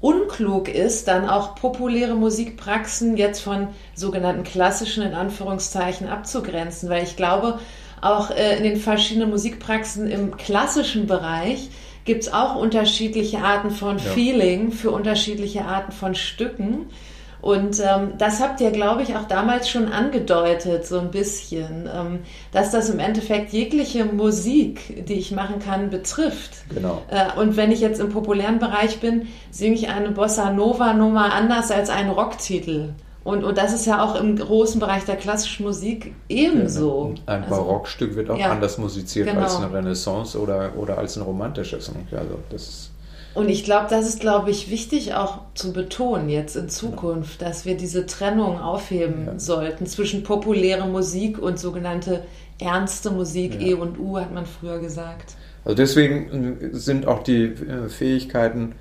A: unklug ist, dann auch populäre Musikpraxen jetzt von sogenannten klassischen in Anführungszeichen abzugrenzen, weil ich glaube, auch äh, in den verschiedenen Musikpraxen im klassischen Bereich gibt es auch unterschiedliche Arten von ja. Feeling für unterschiedliche Arten von Stücken. Und ähm, das habt ihr, glaube ich, auch damals schon angedeutet, so ein bisschen, ähm, dass das im Endeffekt jegliche Musik, die ich machen kann, betrifft.
B: Genau.
A: Äh, und wenn ich jetzt im populären Bereich bin, singe ich eine Bossa Nova Nummer anders als einen Rocktitel. Und, und das ist ja auch im großen Bereich der klassischen Musik ebenso.
B: Ein also, Barockstück wird auch ja, anders musiziert genau. als eine Renaissance oder, oder als ein romantisches. Also das
A: und ich glaube, das ist, glaube ich, wichtig auch zu betonen jetzt in Zukunft, dass wir diese Trennung aufheben ja. sollten zwischen populärer Musik und sogenannte ernste Musik, ja. E und U, hat man früher gesagt.
B: Also deswegen sind auch die äh, Fähigkeiten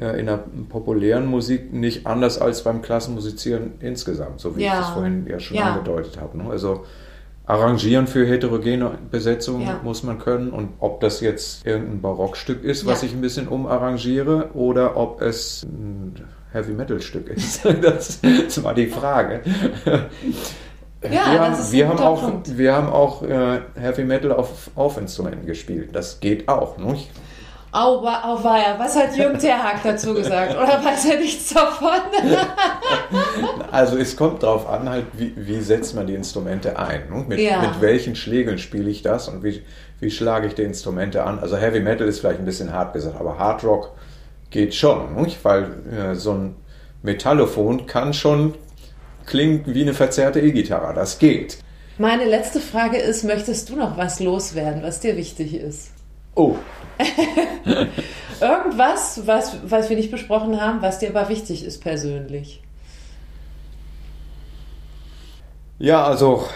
B: äh, in der populären Musik nicht anders als beim Klassenmusizieren insgesamt, so wie ja. ich das vorhin ja schon angedeutet habe. Ne? Also Arrangieren für heterogene Besetzungen ja. muss man können. Und ob das jetzt irgendein Barockstück ist, was ja. ich ein bisschen umarrangiere, oder ob es ein Heavy Metal Stück ist. das, das war die Frage. Ja, wir haben, wir haben auch, wir haben auch äh, Heavy Metal auf, auf Instrumenten gespielt. Das geht auch, nicht?
A: Au, au weia, was hat Jürgen Terhag dazu gesagt? Oder weiß er nichts davon?
B: also es kommt darauf an, halt, wie, wie setzt man die Instrumente ein? Ne? Mit, ja. mit welchen Schlägeln spiele ich das und wie, wie schlage ich die Instrumente an? Also Heavy Metal ist vielleicht ein bisschen hart gesagt, aber Hard Rock geht schon, nicht? weil äh, so ein Metallophon kann schon klingt wie eine verzerrte E-Gitarre. Das geht.
A: Meine letzte Frage ist, möchtest du noch was loswerden, was dir wichtig ist?
B: Oh.
A: Irgendwas, was, was wir nicht besprochen haben, was dir aber wichtig ist persönlich.
B: Ja, also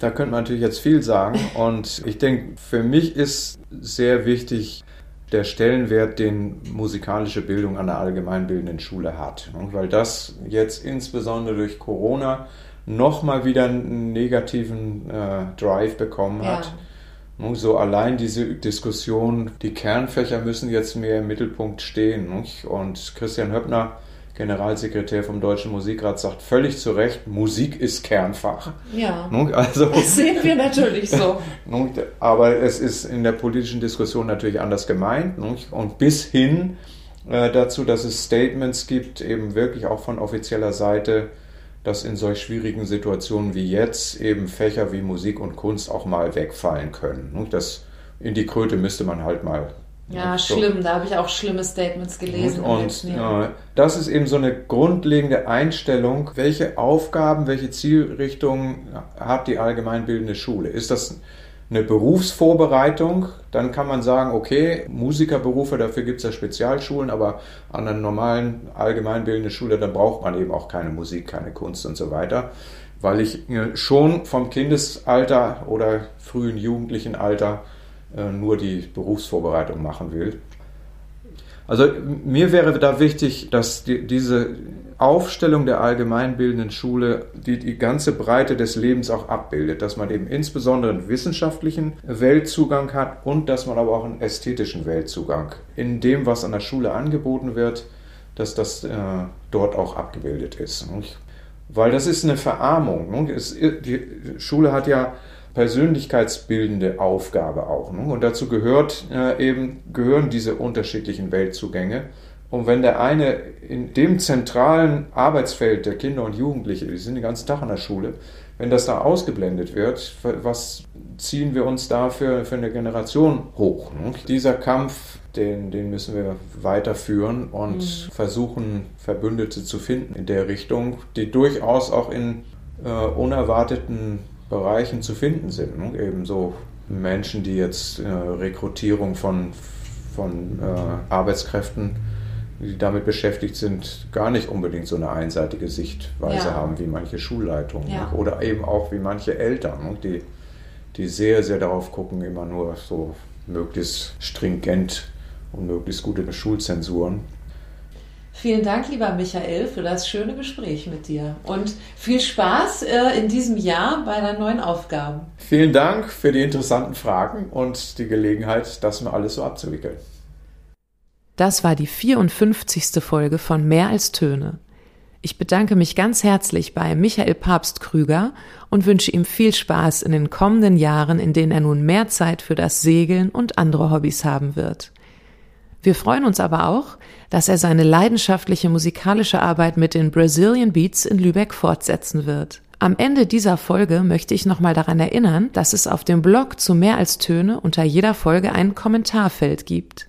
B: da könnte man natürlich jetzt viel sagen. Und ich denke, für mich ist sehr wichtig der Stellenwert, den musikalische Bildung an der allgemeinbildenden Schule hat. Weil das jetzt insbesondere durch Corona nochmal wieder einen negativen äh, Drive bekommen hat. So allein diese Diskussion, die Kernfächer müssen jetzt mehr im Mittelpunkt stehen. Und Christian Höppner Generalsekretär vom Deutschen Musikrat sagt völlig zu Recht, Musik ist Kernfach.
A: Ja. Also, das sehen wir natürlich so.
B: Aber es ist in der politischen Diskussion natürlich anders gemeint. Und bis hin äh, dazu, dass es Statements gibt, eben wirklich auch von offizieller Seite, dass in solch schwierigen Situationen wie jetzt eben Fächer wie Musik und Kunst auch mal wegfallen können. Das in die Kröte müsste man halt mal
A: ja, so. schlimm. Da habe ich auch schlimme Statements gelesen.
B: Und, und äh, das ist eben so eine grundlegende Einstellung. Welche Aufgaben, welche Zielrichtungen hat die allgemeinbildende Schule? Ist das eine Berufsvorbereitung? Dann kann man sagen, okay, Musikerberufe, dafür gibt es ja Spezialschulen, aber an einer normalen allgemeinbildenden Schule, da braucht man eben auch keine Musik, keine Kunst und so weiter. Weil ich äh, schon vom Kindesalter oder frühen jugendlichen Alter äh, nur die Berufsvorbereitung machen will. Also mir wäre da wichtig, dass die, diese Aufstellung der allgemeinbildenden Schule die, die ganze Breite des Lebens auch abbildet, dass man eben insbesondere einen wissenschaftlichen Weltzugang hat und dass man aber auch einen ästhetischen Weltzugang in dem, was an der Schule angeboten wird, dass das äh, dort auch abgebildet ist. Weil das ist eine Verarmung. Es, die Schule hat ja persönlichkeitsbildende Aufgabe auch. Und dazu gehört äh, eben, gehören diese unterschiedlichen Weltzugänge. Und wenn der eine in dem zentralen Arbeitsfeld der Kinder und Jugendliche, die sind den ganzen Tag an der Schule, wenn das da ausgeblendet wird, was ziehen wir uns da für, für eine Generation hoch? Ne? Dieser Kampf, den, den müssen wir weiterführen und mhm. versuchen, Verbündete zu finden in der Richtung, die durchaus auch in äh, unerwarteten Bereichen zu finden sind. Ne? Eben so Menschen, die jetzt äh, Rekrutierung von, von äh, Arbeitskräften, die damit beschäftigt sind, gar nicht unbedingt so eine einseitige Sichtweise ja. haben wie manche Schulleitungen ja. ne? oder eben auch wie manche Eltern, ne? die, die sehr, sehr darauf gucken, immer nur so möglichst stringent und möglichst gute Schulzensuren.
A: Vielen Dank, lieber Michael, für das schöne Gespräch mit dir und viel Spaß äh, in diesem Jahr bei deinen neuen Aufgaben.
B: Vielen Dank für die interessanten Fragen und die Gelegenheit, das mal alles so abzuwickeln.
A: Das war die 54. Folge von Mehr als Töne. Ich bedanke mich ganz herzlich bei Michael Papst Krüger und wünsche ihm viel Spaß in den kommenden Jahren, in denen er nun mehr Zeit für das Segeln und andere Hobbys haben wird. Wir freuen uns aber auch, dass er seine leidenschaftliche musikalische Arbeit mit den Brazilian Beats in Lübeck fortsetzen wird. Am Ende dieser Folge möchte ich nochmal daran erinnern, dass es auf dem Blog zu mehr als Töne unter jeder Folge ein Kommentarfeld gibt.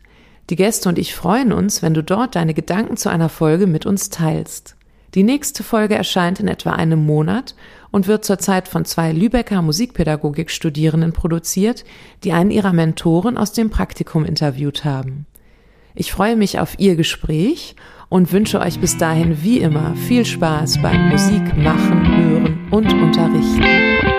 A: Die Gäste und ich freuen uns, wenn du dort deine Gedanken zu einer Folge mit uns teilst. Die nächste Folge erscheint in etwa einem Monat und wird zurzeit von zwei Lübecker Musikpädagogikstudierenden produziert, die einen ihrer Mentoren aus dem Praktikum interviewt haben. Ich freue mich auf Ihr Gespräch und wünsche euch bis dahin wie immer viel Spaß beim Musik machen, hören und unterrichten.